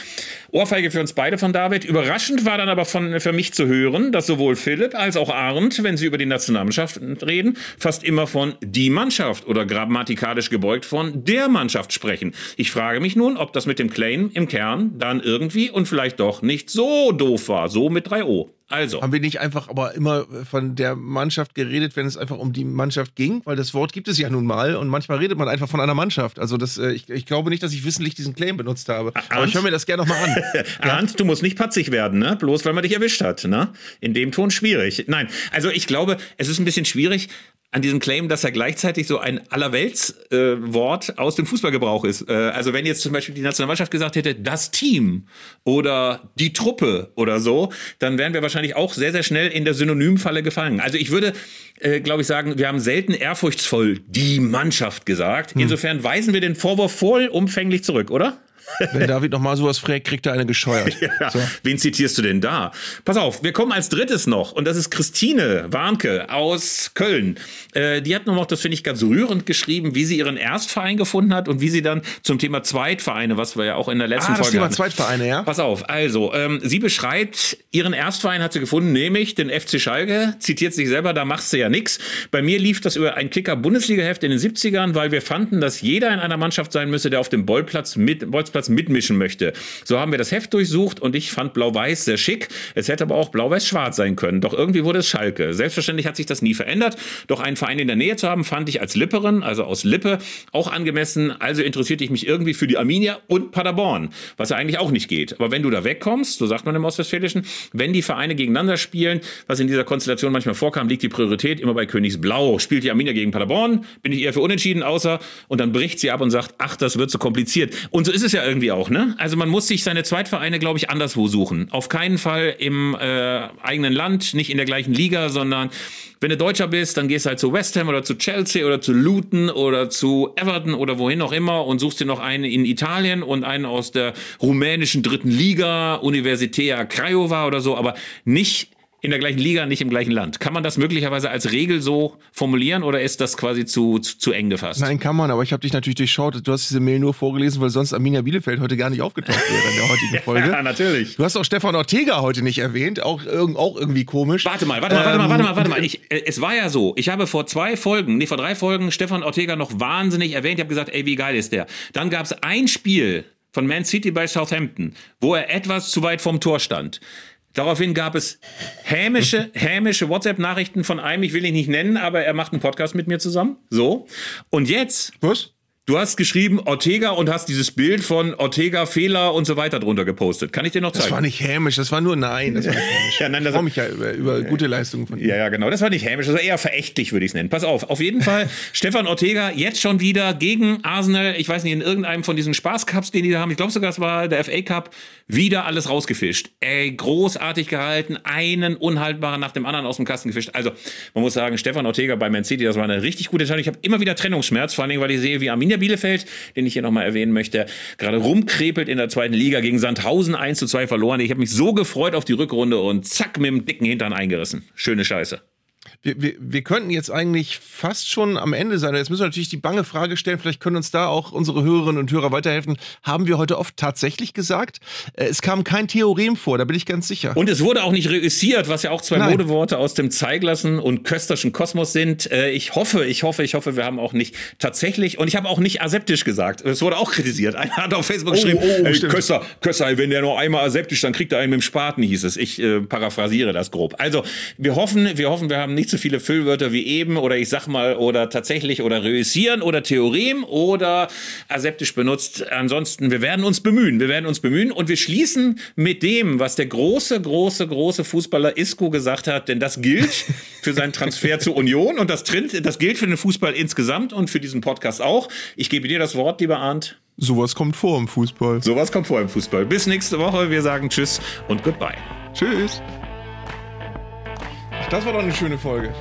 Speaker 1: Ohrfeige für uns beide von David. Überraschend war dann aber von, für mich zu hören, dass sowohl Philipp als auch Arndt, wenn sie über die Nationalmannschaft reden, fast immer von die Mannschaft oder grammatikalisch gebeugt von der Mannschaft sprechen. Ich frage mich nun, ob das mit dem Claim im Kern dann irgendwie und vielleicht doch nicht so doof war. So mit 3 O. Also.
Speaker 2: Haben wir nicht einfach aber immer von der Mannschaft geredet, wenn es einfach um die Mannschaft ging? Weil das Wort gibt es ja nun mal und manchmal redet man einfach von einer Mannschaft. Also das, äh, ich, ich glaube nicht, dass ich wissentlich diesen Claim benutzt habe.
Speaker 1: Arndt?
Speaker 2: Aber ich höre mir das gerne nochmal an.
Speaker 1: Arndt, du musst nicht patzig werden, ne? Bloß weil man dich erwischt hat, ne? In dem Ton schwierig. Nein, also ich glaube, es ist ein bisschen schwierig, an diesem Claim, dass er gleichzeitig so ein Allerweltswort äh, aus dem Fußballgebrauch ist. Äh, also wenn jetzt zum Beispiel die Nationalmannschaft gesagt hätte, das Team oder die Truppe oder so, dann wären wir wahrscheinlich auch sehr, sehr schnell in der Synonymfalle gefallen. Also ich würde, äh, glaube ich, sagen, wir haben selten ehrfurchtsvoll die Mannschaft gesagt. Hm. Insofern weisen wir den Vorwurf vollumfänglich zurück, oder?
Speaker 2: Wenn David nochmal sowas fragt, kriegt er eine gescheuert.
Speaker 1: Ja,
Speaker 2: so.
Speaker 1: Wen zitierst du denn da? Pass auf, wir kommen als drittes noch und das ist Christine Warnke aus Köln. Äh, die hat noch, das finde ich ganz rührend geschrieben, wie sie ihren Erstverein gefunden hat und wie sie dann zum Thema Zweitvereine, was wir ja auch in der letzten
Speaker 2: ah, das
Speaker 1: Folge
Speaker 2: Thema
Speaker 1: hatten.
Speaker 2: Zweitvereine, ja?
Speaker 1: Pass auf, also, ähm, sie beschreibt, ihren Erstverein hat sie gefunden, nämlich den FC Schalke, zitiert sich selber, da machst du ja nix. Bei mir lief das über ein Kicker-Bundesliga-Heft in den 70ern, weil wir fanden, dass jeder in einer Mannschaft sein müsse, der auf dem Bolzplatz, mit, Bolzplatz Bolzplatz mitmischen möchte. So haben wir das Heft durchsucht und ich fand Blau-Weiß sehr schick. Es hätte aber auch Blau-Weiß-Schwarz sein können. Doch irgendwie wurde es Schalke. Selbstverständlich hat sich das nie verändert. Doch einen Verein in der Nähe zu haben, fand ich als Lipperin, also aus Lippe, auch angemessen. Also interessierte ich mich irgendwie für die Arminia und Paderborn, was ja eigentlich auch nicht geht. Aber wenn du da wegkommst, so sagt man im Ostwestfälischen, wenn die Vereine gegeneinander spielen, was in dieser Konstellation manchmal vorkam, liegt die Priorität immer bei Königsblau. Spielt die Arminia gegen Paderborn, bin ich eher für unentschieden, außer und dann bricht sie ab und sagt, ach, das wird so kompliziert. Und so ist es ja irgendwie auch, ne? Also man muss sich seine Zweitvereine, glaube ich, anderswo suchen. Auf keinen Fall im äh, eigenen Land, nicht in der gleichen Liga, sondern wenn du Deutscher bist, dann gehst du halt zu West Ham oder zu Chelsea oder zu Luton oder zu Everton oder wohin auch immer und suchst dir noch einen in Italien und einen aus der rumänischen dritten Liga, Universitea Craiova oder so, aber nicht in der gleichen Liga, nicht im gleichen Land. Kann man das möglicherweise als Regel so formulieren oder ist das quasi zu, zu, zu eng gefasst?
Speaker 2: Nein, kann man, aber ich habe dich natürlich durchschaut. Du hast diese Mail nur vorgelesen, weil sonst Arminia Bielefeld heute gar nicht aufgetaucht wäre in der heutigen Folge.
Speaker 1: ja, natürlich.
Speaker 2: Du hast auch Stefan Ortega heute nicht erwähnt, auch, auch irgendwie komisch.
Speaker 1: Warte mal, warte mal, warte mal, warte mal, warte mal. Ich, äh, es war ja so, ich habe vor zwei Folgen, nee, vor drei Folgen Stefan Ortega noch wahnsinnig erwähnt. Ich habe gesagt, ey, wie geil ist der? Dann gab es ein Spiel von Man City bei Southampton, wo er etwas zu weit vom Tor stand. Daraufhin gab es hämische, hämische WhatsApp-Nachrichten von einem, ich will ihn nicht nennen, aber er macht einen Podcast mit mir zusammen. So. Und jetzt.
Speaker 2: Was?
Speaker 1: Du hast geschrieben Ortega und hast dieses Bild von Ortega Fehler und so weiter drunter gepostet. Kann ich dir noch zeigen?
Speaker 2: Das war nicht hämisch, das war nur nein. Das war nicht hämisch.
Speaker 1: ja, nein, das
Speaker 2: ich freue mich ja über, über gute Leistungen von ihm.
Speaker 1: Ja, ja, genau. Das war nicht hämisch, das war eher verächtlich, würde ich es nennen. Pass auf. Auf jeden Fall Stefan Ortega jetzt schon wieder gegen Arsenal. Ich weiß nicht, in irgendeinem von diesen Spaßcups, den die da haben. Ich glaube sogar, es war der FA Cup. Wieder alles rausgefischt. Ey, großartig gehalten. Einen unhaltbaren nach dem anderen aus dem Kasten gefischt. Also, man muss sagen, Stefan Ortega bei Man City, das war eine richtig gute Entscheidung. Ich habe immer wieder Trennungsschmerz, vor allen Dingen, weil ich sehe, wie Arminia Bielefeld, den ich hier nochmal erwähnen möchte, gerade rumkrepelt in der zweiten Liga gegen Sandhausen 1 zu 2 verloren. Ich habe mich so gefreut auf die Rückrunde und zack, mit dem dicken Hintern eingerissen. Schöne Scheiße.
Speaker 2: Wir, wir, wir könnten jetzt eigentlich fast schon am Ende sein. Jetzt müssen wir natürlich die bange Frage stellen, vielleicht können uns da auch unsere Hörerinnen und Hörer weiterhelfen. Haben wir heute oft tatsächlich gesagt? Äh, Es kam kein Theorem vor, da bin ich ganz sicher.
Speaker 1: Und es wurde auch nicht reüssiert, was ja auch zwei
Speaker 2: Nein.
Speaker 1: Modeworte aus dem Zeiglassen und kösterschen Kosmos sind. Äh, Ich hoffe, ich hoffe, ich hoffe, wir haben auch nicht tatsächlich, und ich habe auch nicht aseptisch gesagt. Es wurde auch kritisiert. Einer hat auf Facebook geschrieben,
Speaker 2: oh,
Speaker 1: ey,
Speaker 2: stimmt.
Speaker 1: Köster, Köster, wenn der noch einmal aseptisch, dann kriegt er einen mit dem Spaten, hieß es. Ich äh, paraphrasiere das grob. Also, wir hoffen, wir hoffen, wir haben nicht so viele Füllwörter wie eben oder ich sag mal, oder tatsächlich oder reüssieren oder Theorem oder aseptisch benutzt. Ansonsten, wir werden uns bemühen. Wir werden uns bemühen und wir schließen mit dem, was der große, große, große Fußballer Isco gesagt hat, denn das gilt für seinen Transfer zur Union und das, das gilt für den Fußball insgesamt und für diesen Podcast auch. Ich gebe dir das Wort, lieber Arndt.
Speaker 2: Sowas kommt vor im Fußball.
Speaker 1: Sowas kommt vor im Fußball. Bis nächste Woche. Wir sagen Tschüss und Goodbye.
Speaker 2: Tschüss. Das war doch eine schöne Folge.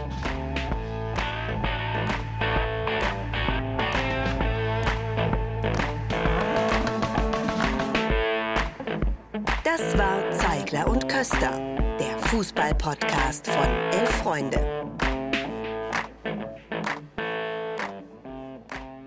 Speaker 4: Das war Zeigler und Köster, der Fußball-Podcast von Elf Freunde.